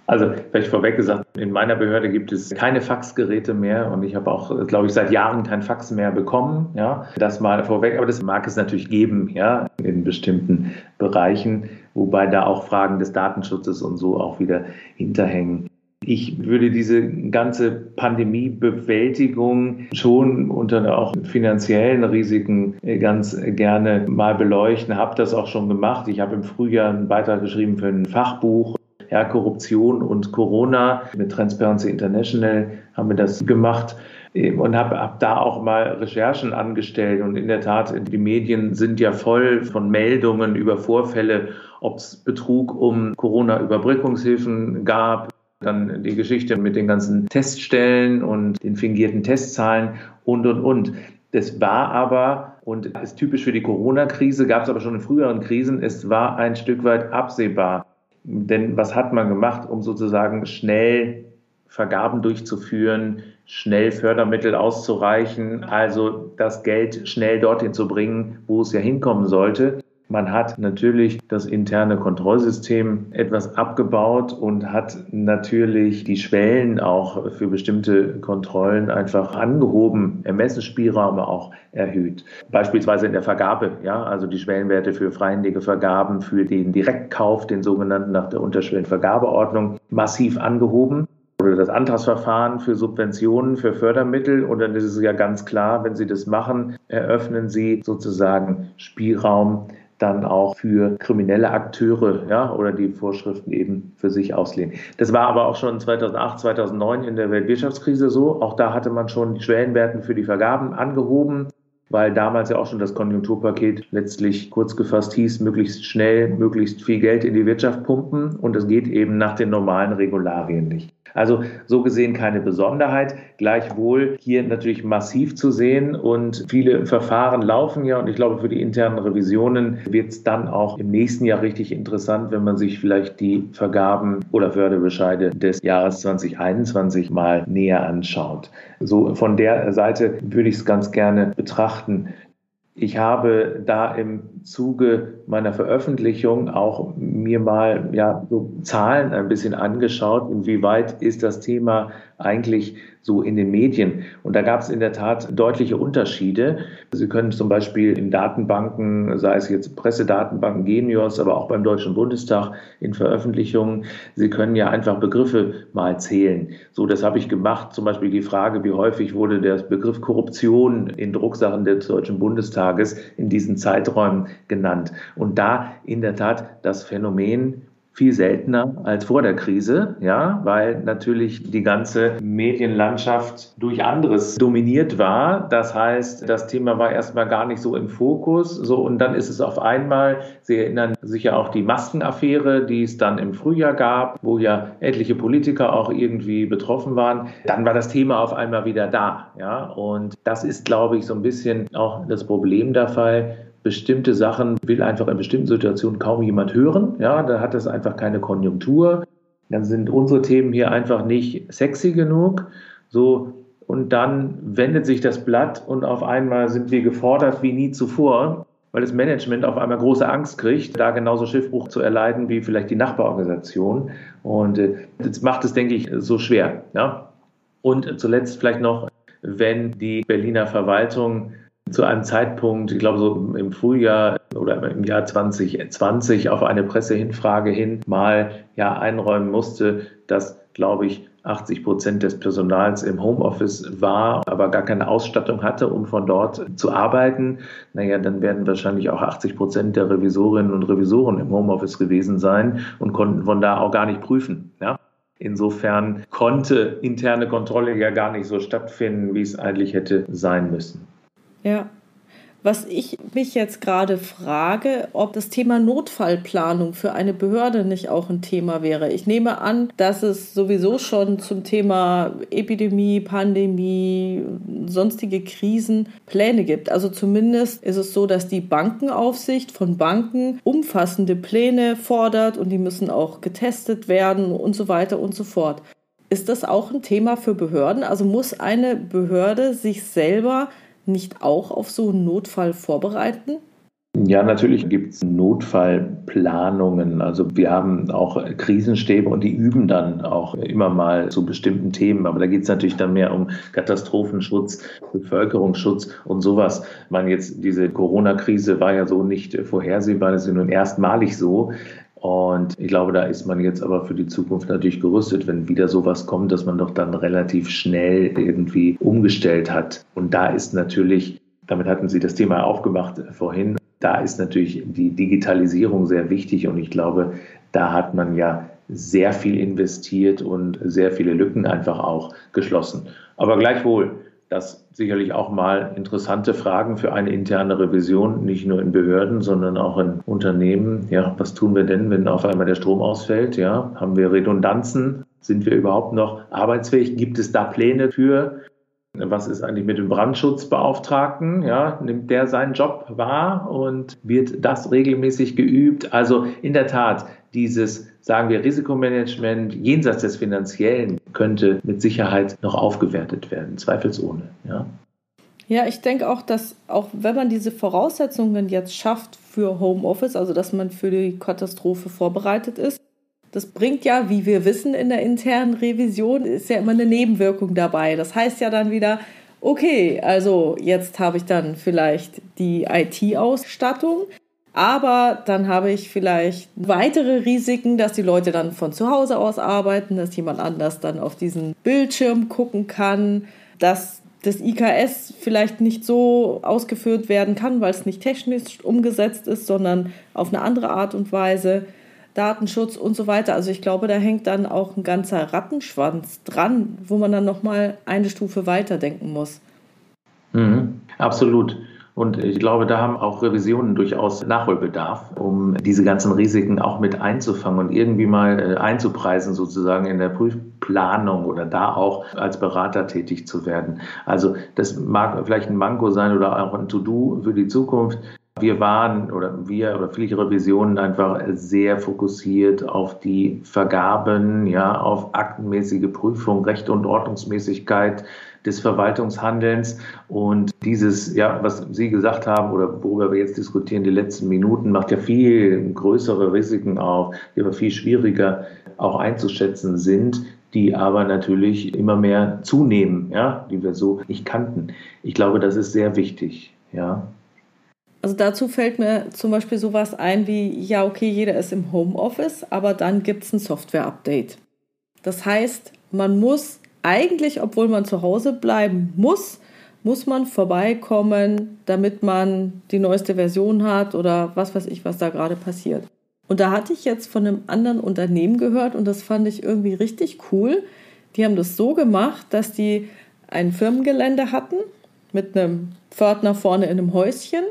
Speaker 2: Also, vielleicht vorweg gesagt, in meiner Behörde gibt es keine Faxgeräte mehr und ich habe auch, glaube ich, seit Jahren kein Fax mehr bekommen. Ja, das mal vorweg, aber das mag es natürlich geben, ja, in bestimmten Bereichen, wobei da auch Fragen des Datenschutzes und so auch wieder hinterhängen. Ich würde diese ganze Pandemiebewältigung schon unter auch finanziellen Risiken ganz gerne mal beleuchten, habe das auch schon gemacht. Ich habe im Frühjahr einen Beitrag geschrieben für ein Fachbuch ja, Korruption und Corona. Mit Transparency International haben wir das gemacht und habe hab da auch mal Recherchen angestellt. Und in der Tat, die Medien sind ja voll von Meldungen über Vorfälle, ob es Betrug um Corona-Überbrückungshilfen gab, dann die Geschichte mit den ganzen Teststellen und den fingierten Testzahlen und, und, und. Das war aber, und ist typisch für die Corona-Krise, gab es aber schon in früheren Krisen, es war ein Stück weit absehbar. Denn was hat man gemacht, um sozusagen schnell Vergaben durchzuführen, schnell Fördermittel auszureichen, also das Geld schnell dorthin zu bringen, wo es ja hinkommen sollte? Man hat natürlich das interne Kontrollsystem etwas abgebaut und hat natürlich die Schwellen auch für bestimmte Kontrollen einfach angehoben, Ermessensspielräume auch erhöht. Beispielsweise in der Vergabe, ja, also die Schwellenwerte für freihändige Vergaben, für den Direktkauf, den sogenannten nach der Unterschwellenvergabeordnung, massiv angehoben oder das Antragsverfahren für Subventionen, für Fördermittel. Und dann ist es ja ganz klar, wenn Sie das machen, eröffnen Sie sozusagen Spielraum dann auch für kriminelle Akteure ja, oder die Vorschriften eben für sich auslehnen. Das war aber auch schon 2008, 2009 in der Weltwirtschaftskrise so. Auch da hatte man schon die Schwellenwerten für die Vergaben angehoben weil damals ja auch schon das Konjunkturpaket letztlich kurz gefasst hieß, möglichst schnell, möglichst viel Geld in die Wirtschaft pumpen und es geht eben nach den normalen Regularien nicht. Also so gesehen keine Besonderheit, gleichwohl hier natürlich massiv zu sehen und viele Verfahren laufen ja und ich glaube für die internen Revisionen wird es dann auch im nächsten Jahr richtig interessant, wenn man sich vielleicht die Vergaben oder Förderbescheide des Jahres 2021 mal näher anschaut. So von der Seite würde ich es ganz gerne betrachten. Ich habe da im Zuge meiner Veröffentlichung auch mir mal ja, so Zahlen ein bisschen angeschaut, inwieweit ist das Thema eigentlich so in den Medien. Und da gab es in der Tat deutliche Unterschiede. Sie können zum Beispiel in Datenbanken, sei es jetzt Pressedatenbanken, Genius, aber auch beim Deutschen Bundestag in Veröffentlichungen, Sie können ja einfach Begriffe mal zählen. So, das habe ich gemacht. Zum Beispiel die Frage, wie häufig wurde der Begriff Korruption in Drucksachen des Deutschen Bundestages in diesen Zeiträumen genannt. Und da in der Tat das Phänomen viel seltener als vor der Krise, ja, weil natürlich die ganze Medienlandschaft durch anderes dominiert war. Das heißt, das Thema war erstmal gar nicht so im Fokus, so und dann ist es auf einmal, Sie erinnern sich ja auch die Maskenaffäre, die es dann im Frühjahr gab, wo ja etliche Politiker auch irgendwie betroffen waren. Dann war das Thema auf einmal wieder da, ja, und das ist, glaube ich, so ein bisschen auch das Problem der Fall bestimmte Sachen will einfach in bestimmten Situationen kaum jemand hören. Ja, da hat es einfach keine Konjunktur. Dann sind unsere Themen hier einfach nicht sexy genug. So, und dann wendet sich das Blatt und auf einmal sind wir gefordert wie nie zuvor, weil das Management auf einmal große Angst kriegt, da genauso Schiffbruch zu erleiden wie vielleicht die Nachbarorganisation. Und äh, das macht es, denke ich, so schwer. Ja? Und zuletzt vielleicht noch, wenn die Berliner Verwaltung zu einem Zeitpunkt, ich glaube so im Frühjahr oder im Jahr 2020 auf eine Pressehinfrage hin mal ja einräumen musste, dass, glaube ich, 80 Prozent des Personals im Homeoffice war, aber gar keine Ausstattung hatte, um von dort zu arbeiten. Naja, dann werden wahrscheinlich auch 80 Prozent der Revisorinnen und Revisoren im Homeoffice gewesen sein und konnten von da auch gar nicht prüfen. Ja? Insofern konnte interne Kontrolle ja gar nicht so stattfinden, wie es eigentlich hätte sein müssen.
Speaker 1: Ja. Was ich mich jetzt gerade frage, ob das Thema Notfallplanung für eine Behörde nicht auch ein Thema wäre. Ich nehme an, dass es sowieso schon zum Thema Epidemie, Pandemie, sonstige Krisen Pläne gibt. Also zumindest ist es so, dass die Bankenaufsicht von Banken umfassende Pläne fordert und die müssen auch getestet werden und so weiter und so fort. Ist das auch ein Thema für Behörden? Also muss eine Behörde sich selber nicht auch auf so einen Notfall vorbereiten?
Speaker 2: Ja, natürlich gibt es Notfallplanungen. Also wir haben auch Krisenstäbe und die üben dann auch immer mal zu bestimmten Themen. Aber da geht es natürlich dann mehr um Katastrophenschutz, Bevölkerungsschutz und sowas. Ich meine, jetzt diese Corona-Krise war ja so nicht vorhersehbar, das ist nun erstmalig so. Und ich glaube, da ist man jetzt aber für die Zukunft natürlich gerüstet, wenn wieder sowas kommt, dass man doch dann relativ schnell irgendwie umgestellt hat. Und da ist natürlich, damit hatten Sie das Thema aufgemacht vorhin, da ist natürlich die Digitalisierung sehr wichtig. Und ich glaube, da hat man ja sehr viel investiert und sehr viele Lücken einfach auch geschlossen. Aber gleichwohl, das sicherlich auch mal interessante Fragen für eine interne Revision, nicht nur in Behörden, sondern auch in Unternehmen. Ja, was tun wir denn, wenn auf einmal der Strom ausfällt? Ja, haben wir Redundanzen? Sind wir überhaupt noch arbeitsfähig? Gibt es da Pläne für? Was ist eigentlich mit dem Brandschutzbeauftragten? Ja, nimmt der seinen Job wahr und wird das regelmäßig geübt? Also in der Tat, dieses, sagen wir, Risikomanagement jenseits des Finanziellen könnte mit Sicherheit noch aufgewertet werden, zweifelsohne. Ja.
Speaker 1: Ja, ich denke auch, dass auch wenn man diese Voraussetzungen jetzt schafft für Homeoffice, also dass man für die Katastrophe vorbereitet ist, das bringt ja, wie wir wissen in der internen Revision, ist ja immer eine Nebenwirkung dabei. Das heißt ja dann wieder, okay, also jetzt habe ich dann vielleicht die IT-Ausstattung, aber dann habe ich vielleicht weitere Risiken, dass die Leute dann von zu Hause aus arbeiten, dass jemand anders dann auf diesen Bildschirm gucken kann, dass das IKS vielleicht nicht so ausgeführt werden kann, weil es nicht technisch umgesetzt ist, sondern auf eine andere Art und Weise. Datenschutz und so weiter. Also ich glaube, da hängt dann auch ein ganzer Rattenschwanz dran, wo man dann noch mal eine Stufe weiter denken muss.
Speaker 2: Mhm, absolut. Und ich glaube, da haben auch Revisionen durchaus Nachholbedarf, um diese ganzen Risiken auch mit einzufangen und irgendwie mal äh, einzupreisen, sozusagen in der Prüfplanung oder da auch als Berater tätig zu werden. Also das mag vielleicht ein Manko sein oder auch ein To-Do für die Zukunft. Wir waren oder wir oder viele Revisionen einfach sehr fokussiert auf die Vergaben, ja, auf aktenmäßige Prüfung, Recht und Ordnungsmäßigkeit, des Verwaltungshandelns. Und dieses, ja, was Sie gesagt haben oder worüber wir jetzt diskutieren, die letzten Minuten, macht ja viel größere Risiken auf, die aber viel schwieriger auch einzuschätzen sind, die aber natürlich immer mehr zunehmen, ja, die wir so nicht kannten. Ich glaube, das ist sehr wichtig, ja.
Speaker 1: Also dazu fällt mir zum Beispiel sowas ein wie, ja, okay, jeder ist im Homeoffice, aber dann gibt es ein Software-Update. Das heißt, man muss eigentlich, obwohl man zu Hause bleiben muss, muss man vorbeikommen, damit man die neueste Version hat oder was weiß ich, was da gerade passiert. Und da hatte ich jetzt von einem anderen Unternehmen gehört und das fand ich irgendwie richtig cool. Die haben das so gemacht, dass die ein Firmengelände hatten mit einem Pförtner vorne in einem Häuschen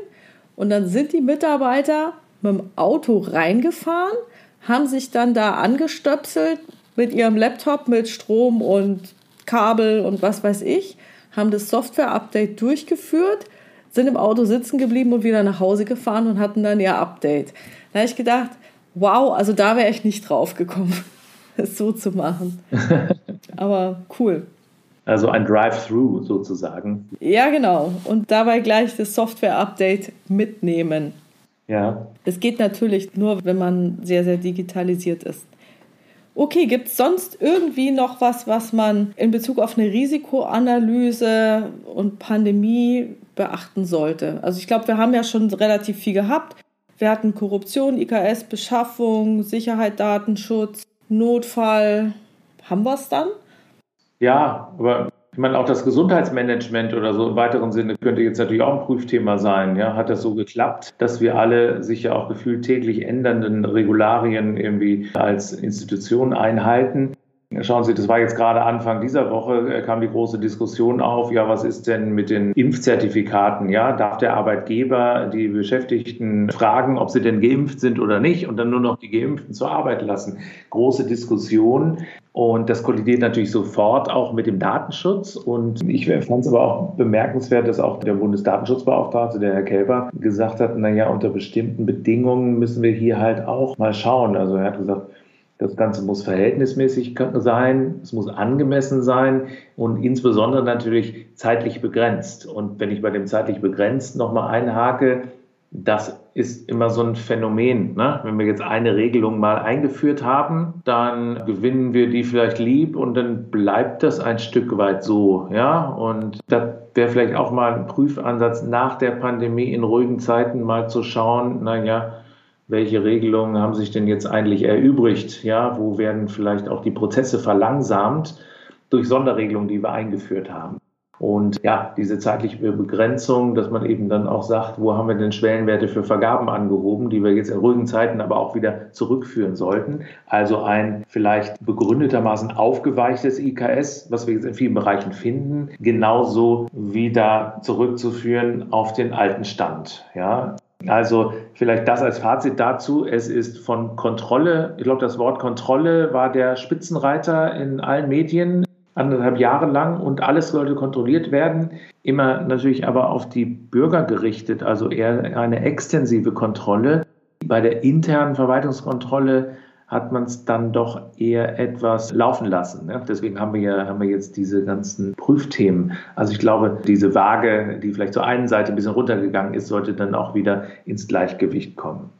Speaker 1: und dann sind die Mitarbeiter mit dem Auto reingefahren, haben sich dann da angestöpselt mit ihrem Laptop mit Strom und Kabel und was weiß ich, haben das Software-Update durchgeführt, sind im Auto sitzen geblieben und wieder nach Hause gefahren und hatten dann ihr Update. Da habe ich gedacht, wow, also da wäre ich nicht drauf gekommen, es so zu machen. Aber cool.
Speaker 2: Also ein Drive-Through sozusagen.
Speaker 1: Ja, genau. Und dabei gleich das Software-Update mitnehmen.
Speaker 2: Ja.
Speaker 1: Es geht natürlich nur, wenn man sehr, sehr digitalisiert ist. Okay, gibt es sonst irgendwie noch was, was man in Bezug auf eine Risikoanalyse und Pandemie beachten sollte? Also ich glaube, wir haben ja schon relativ viel gehabt. Wir hatten Korruption, IKS, Beschaffung, Sicherheit, Datenschutz, Notfall. Haben wir es dann?
Speaker 2: Ja, aber ich meine, auch das Gesundheitsmanagement oder so im weiteren Sinne könnte jetzt natürlich auch ein Prüfthema sein. Ja, hat das so geklappt, dass wir alle sich ja auch gefühlt täglich ändernden Regularien irgendwie als Institution einhalten? Schauen Sie, das war jetzt gerade Anfang dieser Woche, äh, kam die große Diskussion auf, ja, was ist denn mit den Impfzertifikaten? Ja, darf der Arbeitgeber die Beschäftigten fragen, ob sie denn geimpft sind oder nicht und dann nur noch die Geimpften zur Arbeit lassen? Große Diskussion. Und das kollidiert natürlich sofort auch mit dem Datenschutz. Und ich fand es aber auch bemerkenswert, dass auch der Bundesdatenschutzbeauftragte, der Herr Kelber, gesagt hat, naja, unter bestimmten Bedingungen müssen wir hier halt auch mal schauen. Also er hat gesagt, das Ganze muss verhältnismäßig sein, es muss angemessen sein und insbesondere natürlich zeitlich begrenzt. Und wenn ich bei dem zeitlich begrenzt nochmal einhake, das ist immer so ein Phänomen. Ne? Wenn wir jetzt eine Regelung mal eingeführt haben, dann gewinnen wir die vielleicht lieb und dann bleibt das ein Stück weit so. Ja? Und das wäre vielleicht auch mal ein Prüfansatz nach der Pandemie in ruhigen Zeiten mal zu schauen, naja, welche Regelungen haben sich denn jetzt eigentlich erübrigt? Ja, wo werden vielleicht auch die Prozesse verlangsamt durch Sonderregelungen, die wir eingeführt haben? Und ja, diese zeitliche Begrenzung, dass man eben dann auch sagt, wo haben wir denn Schwellenwerte für Vergaben angehoben, die wir jetzt in ruhigen Zeiten aber auch wieder zurückführen sollten. Also ein vielleicht begründetermaßen aufgeweichtes IKS, was wir jetzt in vielen Bereichen finden, genauso wieder zurückzuführen auf den alten Stand. Ja, also vielleicht das als Fazit dazu. Es ist von Kontrolle, ich glaube, das Wort Kontrolle war der Spitzenreiter in allen Medien anderthalb Jahre lang und alles sollte kontrolliert werden. Immer natürlich aber auf die Bürger gerichtet, also eher eine extensive Kontrolle. Bei der internen Verwaltungskontrolle hat man es dann doch eher etwas laufen lassen. Ne? Deswegen haben wir ja haben wir jetzt diese ganzen Prüfthemen. Also ich glaube, diese Waage, die vielleicht zur einen Seite ein bisschen runtergegangen ist, sollte dann auch wieder ins Gleichgewicht kommen.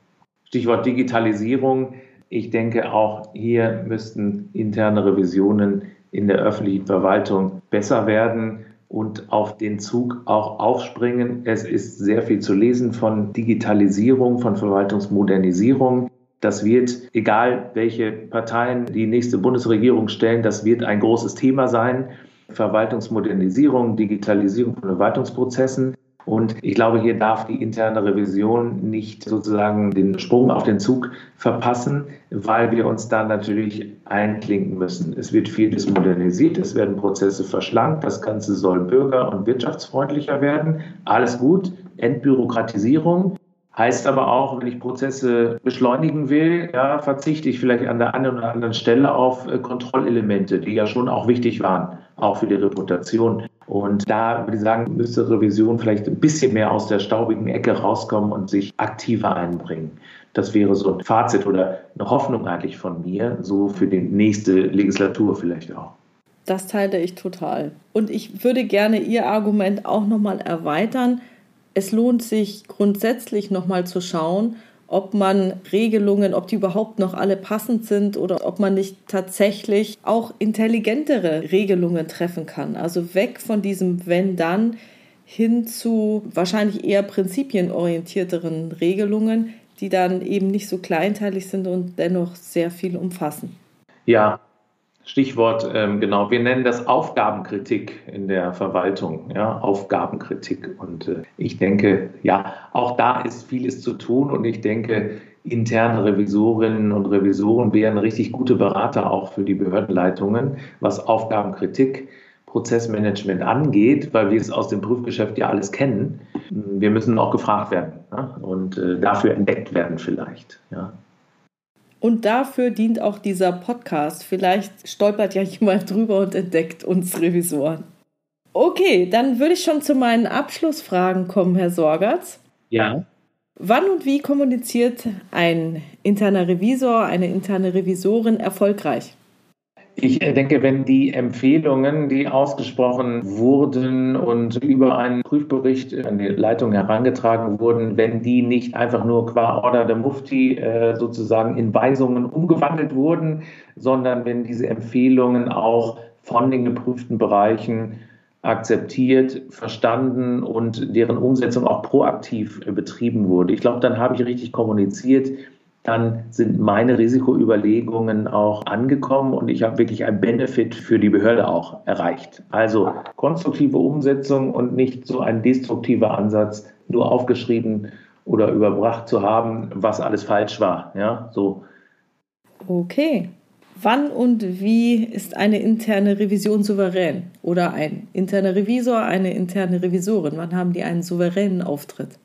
Speaker 2: Stichwort Digitalisierung. Ich denke, auch hier müssten interne Revisionen in der öffentlichen Verwaltung besser werden und auf den Zug auch aufspringen. Es ist sehr viel zu lesen von Digitalisierung, von Verwaltungsmodernisierung. Das wird, egal welche Parteien die nächste Bundesregierung stellen, das wird ein großes Thema sein. Verwaltungsmodernisierung, Digitalisierung von Verwaltungsprozessen. Und ich glaube, hier darf die interne Revision nicht sozusagen den Sprung auf den Zug verpassen, weil wir uns da natürlich einklinken müssen. Es wird vieles modernisiert, es werden Prozesse verschlankt, das Ganze soll bürger- und wirtschaftsfreundlicher werden. Alles gut, Entbürokratisierung. Heißt aber auch, wenn ich Prozesse beschleunigen will, ja, verzichte ich vielleicht an der einen oder anderen Stelle auf äh, Kontrollelemente, die ja schon auch wichtig waren, auch für die Reputation. Und da würde ich sagen, müsste Revision vielleicht ein bisschen mehr aus der staubigen Ecke rauskommen und sich aktiver einbringen. Das wäre so ein Fazit oder eine Hoffnung eigentlich von mir, so für die nächste Legislatur vielleicht auch.
Speaker 1: Das teile ich total. Und ich würde gerne Ihr Argument auch nochmal erweitern es lohnt sich grundsätzlich nochmal zu schauen, ob man Regelungen, ob die überhaupt noch alle passend sind oder ob man nicht tatsächlich auch intelligentere Regelungen treffen kann. Also weg von diesem wenn dann hin zu wahrscheinlich eher prinzipienorientierteren Regelungen, die dann eben nicht so kleinteilig sind und dennoch sehr viel umfassen.
Speaker 2: Ja, Stichwort, ähm, genau, wir nennen das Aufgabenkritik in der Verwaltung, ja, Aufgabenkritik. Und äh, ich denke, ja, auch da ist vieles zu tun und ich denke, interne Revisorinnen und Revisoren wären richtig gute Berater auch für die Behördenleitungen, was Aufgabenkritik, Prozessmanagement angeht, weil wir es aus dem Prüfgeschäft ja alles kennen. Wir müssen auch gefragt werden ja, und äh, dafür entdeckt werden vielleicht. Ja.
Speaker 1: Und dafür dient auch dieser Podcast. Vielleicht stolpert ja jemand drüber und entdeckt uns Revisoren. Okay, dann würde ich schon zu meinen Abschlussfragen kommen, Herr Sorgatz.
Speaker 2: Ja.
Speaker 1: Wann und wie kommuniziert ein interner Revisor, eine interne Revisorin erfolgreich?
Speaker 2: Ich denke, wenn die Empfehlungen, die ausgesprochen wurden und über einen Prüfbericht an die Leitung herangetragen wurden, wenn die nicht einfach nur qua Order der Mufti äh, sozusagen in Weisungen umgewandelt wurden, sondern wenn diese Empfehlungen auch von den geprüften Bereichen akzeptiert, verstanden und deren Umsetzung auch proaktiv betrieben wurde. Ich glaube, dann habe ich richtig kommuniziert, dann sind meine Risikoüberlegungen auch angekommen und ich habe wirklich einen Benefit für die Behörde auch erreicht. Also konstruktive Umsetzung und nicht so ein destruktiver Ansatz, nur aufgeschrieben oder überbracht zu haben, was alles falsch war. Ja, so.
Speaker 1: Okay. Wann und wie ist eine interne Revision souverän? Oder ein interner Revisor, eine interne Revisorin? Wann haben die einen souveränen Auftritt?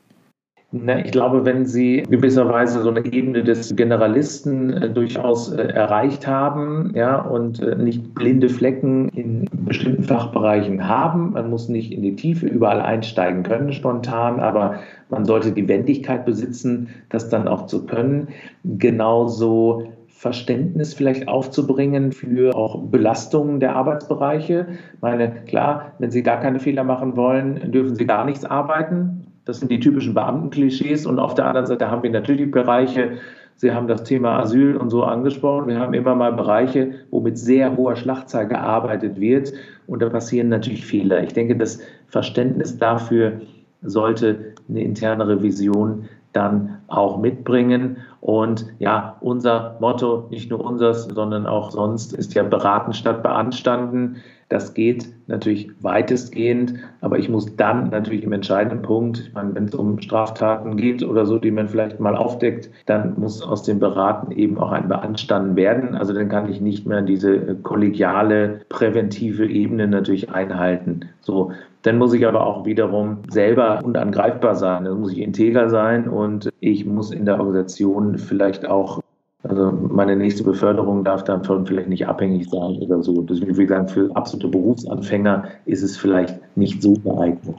Speaker 2: Na, ich glaube, wenn Sie gewisserweise so eine Ebene des Generalisten äh, durchaus äh, erreicht haben, ja, und äh, nicht blinde Flecken in bestimmten Fachbereichen haben, man muss nicht in die Tiefe überall einsteigen können spontan, aber man sollte die Wendigkeit besitzen, das dann auch zu können. Genauso Verständnis vielleicht aufzubringen für auch Belastungen der Arbeitsbereiche. Ich meine, klar, wenn Sie gar keine Fehler machen wollen, dürfen Sie gar nichts arbeiten. Das sind die typischen Beamtenklischees. Und auf der anderen Seite haben wir natürlich Bereiche, Sie haben das Thema Asyl und so angesprochen. Wir haben immer mal Bereiche, wo mit sehr hoher Schlachtzahl gearbeitet wird. Und da passieren natürlich Fehler. Ich denke, das Verständnis dafür sollte eine interne Revision dann auch mitbringen. Und ja, unser Motto, nicht nur unseres, sondern auch sonst, ist ja beraten statt beanstanden. Das geht natürlich weitestgehend, aber ich muss dann natürlich im entscheidenden Punkt, ich meine, wenn es um Straftaten geht oder so, die man vielleicht mal aufdeckt, dann muss aus dem Beraten eben auch ein Beanstanden werden. Also dann kann ich nicht mehr diese kollegiale, präventive Ebene natürlich einhalten. So, dann muss ich aber auch wiederum selber unangreifbar sein. Dann muss ich integer sein und ich muss in der Organisation vielleicht auch also meine nächste Beförderung darf dann von vielleicht nicht abhängig sein oder so. Deswegen ich sagen, für absolute Berufsanfänger ist es vielleicht nicht so geeignet.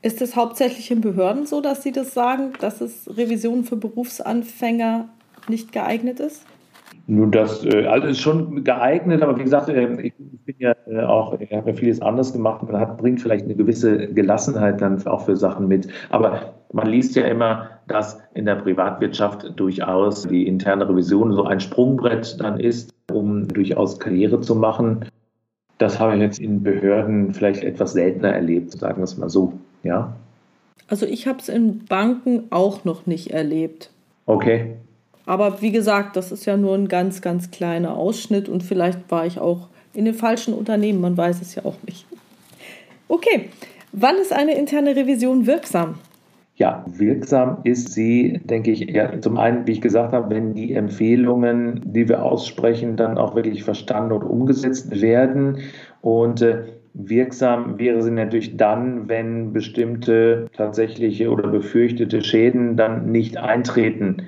Speaker 1: Ist es hauptsächlich in Behörden so, dass Sie das sagen, dass es Revision für Berufsanfänger nicht geeignet ist?
Speaker 2: Nun, das äh, also ist schon geeignet, aber wie gesagt, äh, ich bin ja äh, auch, ich habe ja vieles anders gemacht. Man hat, bringt vielleicht eine gewisse Gelassenheit dann auch für Sachen mit. Aber man liest ja immer, dass in der Privatwirtschaft durchaus die interne Revision so ein Sprungbrett dann ist, um durchaus Karriere zu machen. Das habe ich jetzt in Behörden vielleicht etwas seltener erlebt, sagen wir es mal so. Ja.
Speaker 1: Also ich habe es in Banken auch noch nicht erlebt.
Speaker 2: Okay.
Speaker 1: Aber wie gesagt, das ist ja nur ein ganz, ganz kleiner Ausschnitt und vielleicht war ich auch in den falschen Unternehmen, man weiß es ja auch nicht. Okay, wann ist eine interne Revision wirksam?
Speaker 2: Ja, wirksam ist sie, denke ich, ja, zum einen, wie ich gesagt habe, wenn die Empfehlungen, die wir aussprechen, dann auch wirklich verstanden und umgesetzt werden. Und äh, wirksam wäre sie natürlich dann, wenn bestimmte tatsächliche oder befürchtete Schäden dann nicht eintreten.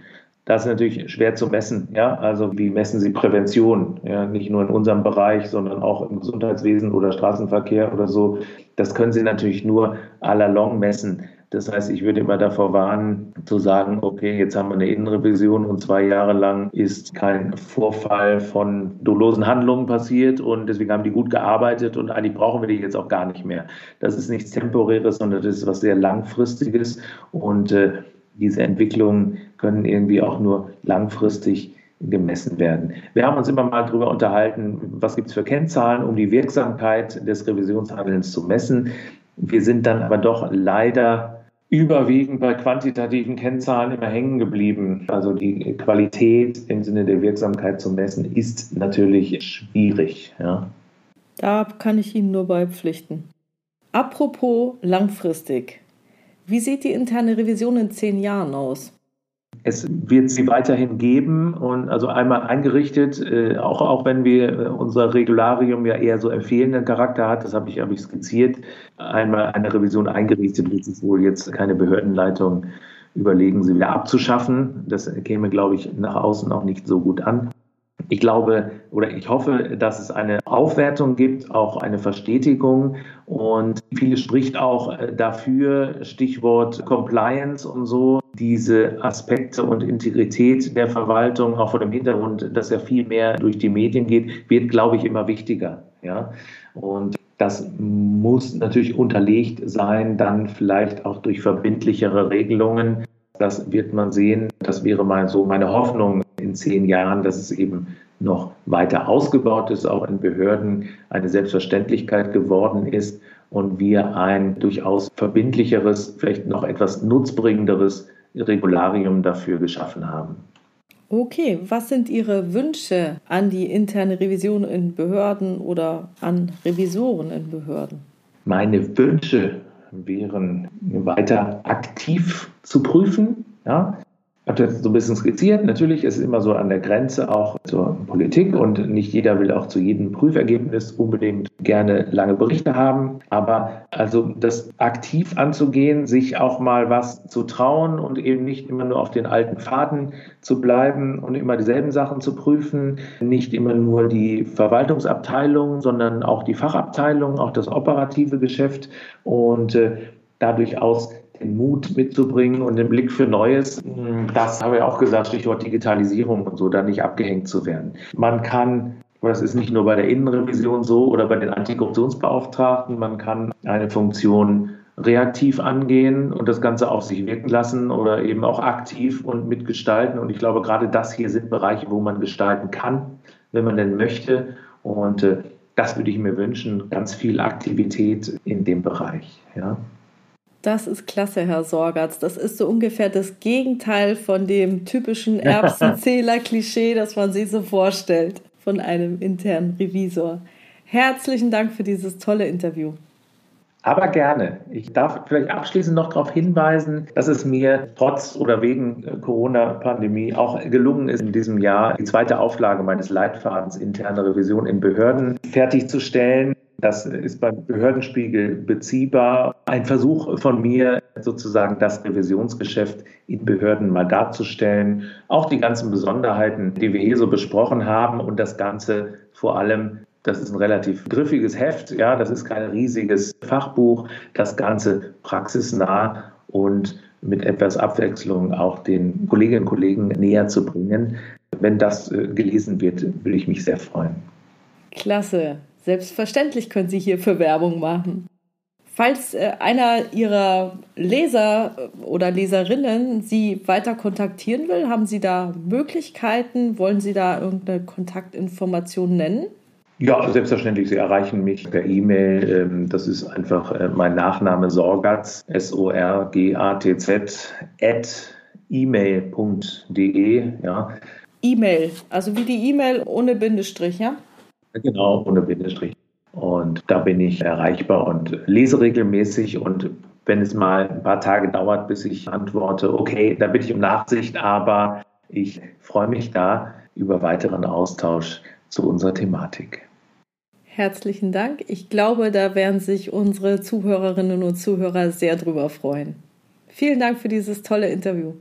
Speaker 2: Das ist natürlich schwer zu messen. Ja? Also wie messen Sie Prävention? Ja? Nicht nur in unserem Bereich, sondern auch im Gesundheitswesen oder Straßenverkehr oder so. Das können Sie natürlich nur à la long messen. Das heißt, ich würde immer davor warnen, zu sagen, okay, jetzt haben wir eine Innenrevision und zwei Jahre lang ist kein Vorfall von dolosen Handlungen passiert und deswegen haben die gut gearbeitet und eigentlich brauchen wir die jetzt auch gar nicht mehr. Das ist nichts Temporäres, sondern das ist was sehr Langfristiges und äh, diese Entwicklungen können irgendwie auch nur langfristig gemessen werden. Wir haben uns immer mal darüber unterhalten, was gibt es für Kennzahlen, um die Wirksamkeit des Revisionshandelns zu messen. Wir sind dann aber doch leider überwiegend bei quantitativen Kennzahlen immer hängen geblieben. Also die Qualität im Sinne der Wirksamkeit zu messen ist natürlich schwierig. Ja.
Speaker 1: Da kann ich Ihnen nur beipflichten. Apropos langfristig. Wie sieht die interne Revision in zehn Jahren aus?
Speaker 2: Es wird sie weiterhin geben und also einmal eingerichtet, äh, auch, auch wenn wir äh, unser Regularium ja eher so empfehlenden Charakter hat, das habe ich, habe ich skizziert, einmal eine Revision eingerichtet, wird es wohl jetzt keine Behördenleitung überlegen, sie wieder abzuschaffen. Das käme, glaube ich, nach außen auch nicht so gut an. Ich glaube oder ich hoffe, dass es eine Aufwertung gibt, auch eine Verstetigung. Und viele spricht auch äh, dafür, Stichwort Compliance und so, diese Aspekte und Integrität der Verwaltung, auch vor dem Hintergrund, dass ja viel mehr durch die Medien geht, wird, glaube ich, immer wichtiger. Ja? Und das muss natürlich unterlegt sein, dann vielleicht auch durch verbindlichere Regelungen. Das wird man sehen. Das wäre mal so meine Hoffnung in zehn Jahren, dass es eben noch weiter ausgebaut ist, auch in Behörden eine Selbstverständlichkeit geworden ist und wir ein durchaus verbindlicheres, vielleicht noch etwas nutzbringenderes Regularium dafür geschaffen haben.
Speaker 1: Okay, was sind Ihre Wünsche an die interne Revision in Behörden oder an Revisoren in Behörden?
Speaker 2: Meine Wünsche wären weiter aktiv zu prüfen, ja, habe das so ein bisschen skizziert. Natürlich ist es immer so an der Grenze auch zur Politik und nicht jeder will auch zu jedem Prüfergebnis unbedingt gerne lange Berichte haben. Aber also das aktiv anzugehen, sich auch mal was zu trauen und eben nicht immer nur auf den alten Pfaden zu bleiben und immer dieselben Sachen zu prüfen, nicht immer nur die Verwaltungsabteilung, sondern auch die Fachabteilung, auch das operative Geschäft und äh, da durchaus den Mut mitzubringen und den Blick für Neues. Das habe ich auch gesagt, Stichwort Digitalisierung und so, da nicht abgehängt zu werden. Man kann das ist nicht nur bei der Innenrevision so oder bei den Antikorruptionsbeauftragten. Man kann eine Funktion reaktiv angehen und das Ganze auf sich wirken lassen oder eben auch aktiv und mitgestalten. Und ich glaube, gerade das hier sind Bereiche, wo man gestalten kann, wenn man denn möchte. Und äh, das würde ich mir wünschen, ganz viel Aktivität in dem Bereich. Ja.
Speaker 1: Das ist klasse, Herr Sorgatz. Das ist so ungefähr das Gegenteil von dem typischen Erbsenzähler-Klischee, das man sich so vorstellt von einem internen Revisor. Herzlichen Dank für dieses tolle Interview.
Speaker 2: Aber gerne. Ich darf vielleicht abschließend noch darauf hinweisen, dass es mir trotz oder wegen Corona-Pandemie auch gelungen ist, in diesem Jahr die zweite Auflage meines Leitfadens interne Revision in Behörden fertigzustellen. Das ist beim Behördenspiegel beziehbar. Ein Versuch von mir, sozusagen das Revisionsgeschäft in Behörden mal darzustellen. Auch die ganzen Besonderheiten, die wir hier so besprochen haben und das Ganze vor allem das ist ein relativ griffiges Heft, ja, das ist kein riesiges Fachbuch. Das Ganze praxisnah und mit etwas Abwechslung auch den Kolleginnen und Kollegen näher zu bringen. Wenn das äh, gelesen wird, würde ich mich sehr freuen.
Speaker 1: Klasse. Selbstverständlich können Sie hierfür Werbung machen. Falls äh, einer Ihrer Leser äh, oder Leserinnen Sie weiter kontaktieren will, haben Sie da Möglichkeiten? Wollen Sie da irgendeine Kontaktinformation nennen?
Speaker 2: Ja, selbstverständlich. Sie erreichen mich per E-Mail. Ähm, das ist einfach äh, mein Nachname Sorgatz, S-O-R-G-A-T-Z, at e-mail.de. Ja.
Speaker 1: E-Mail, also wie die E-Mail ohne Bindestrich, ja?
Speaker 2: Genau, ohne Bindestrich. Und da bin ich erreichbar und lese regelmäßig und wenn es mal ein paar Tage dauert, bis ich antworte, okay, da bitte ich um Nachsicht, aber ich freue mich da über weiteren Austausch zu unserer Thematik.
Speaker 1: Herzlichen Dank. Ich glaube, da werden sich unsere Zuhörerinnen und Zuhörer sehr drüber freuen. Vielen Dank für dieses tolle Interview.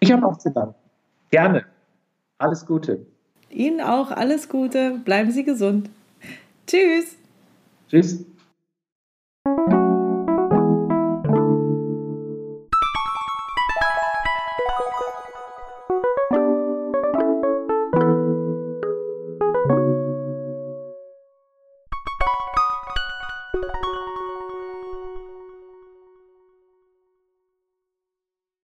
Speaker 2: Ich habe auch zu danken. Gerne. Alles Gute.
Speaker 1: Ihnen auch alles Gute. Bleiben Sie gesund. Tschüss.
Speaker 2: Tschüss.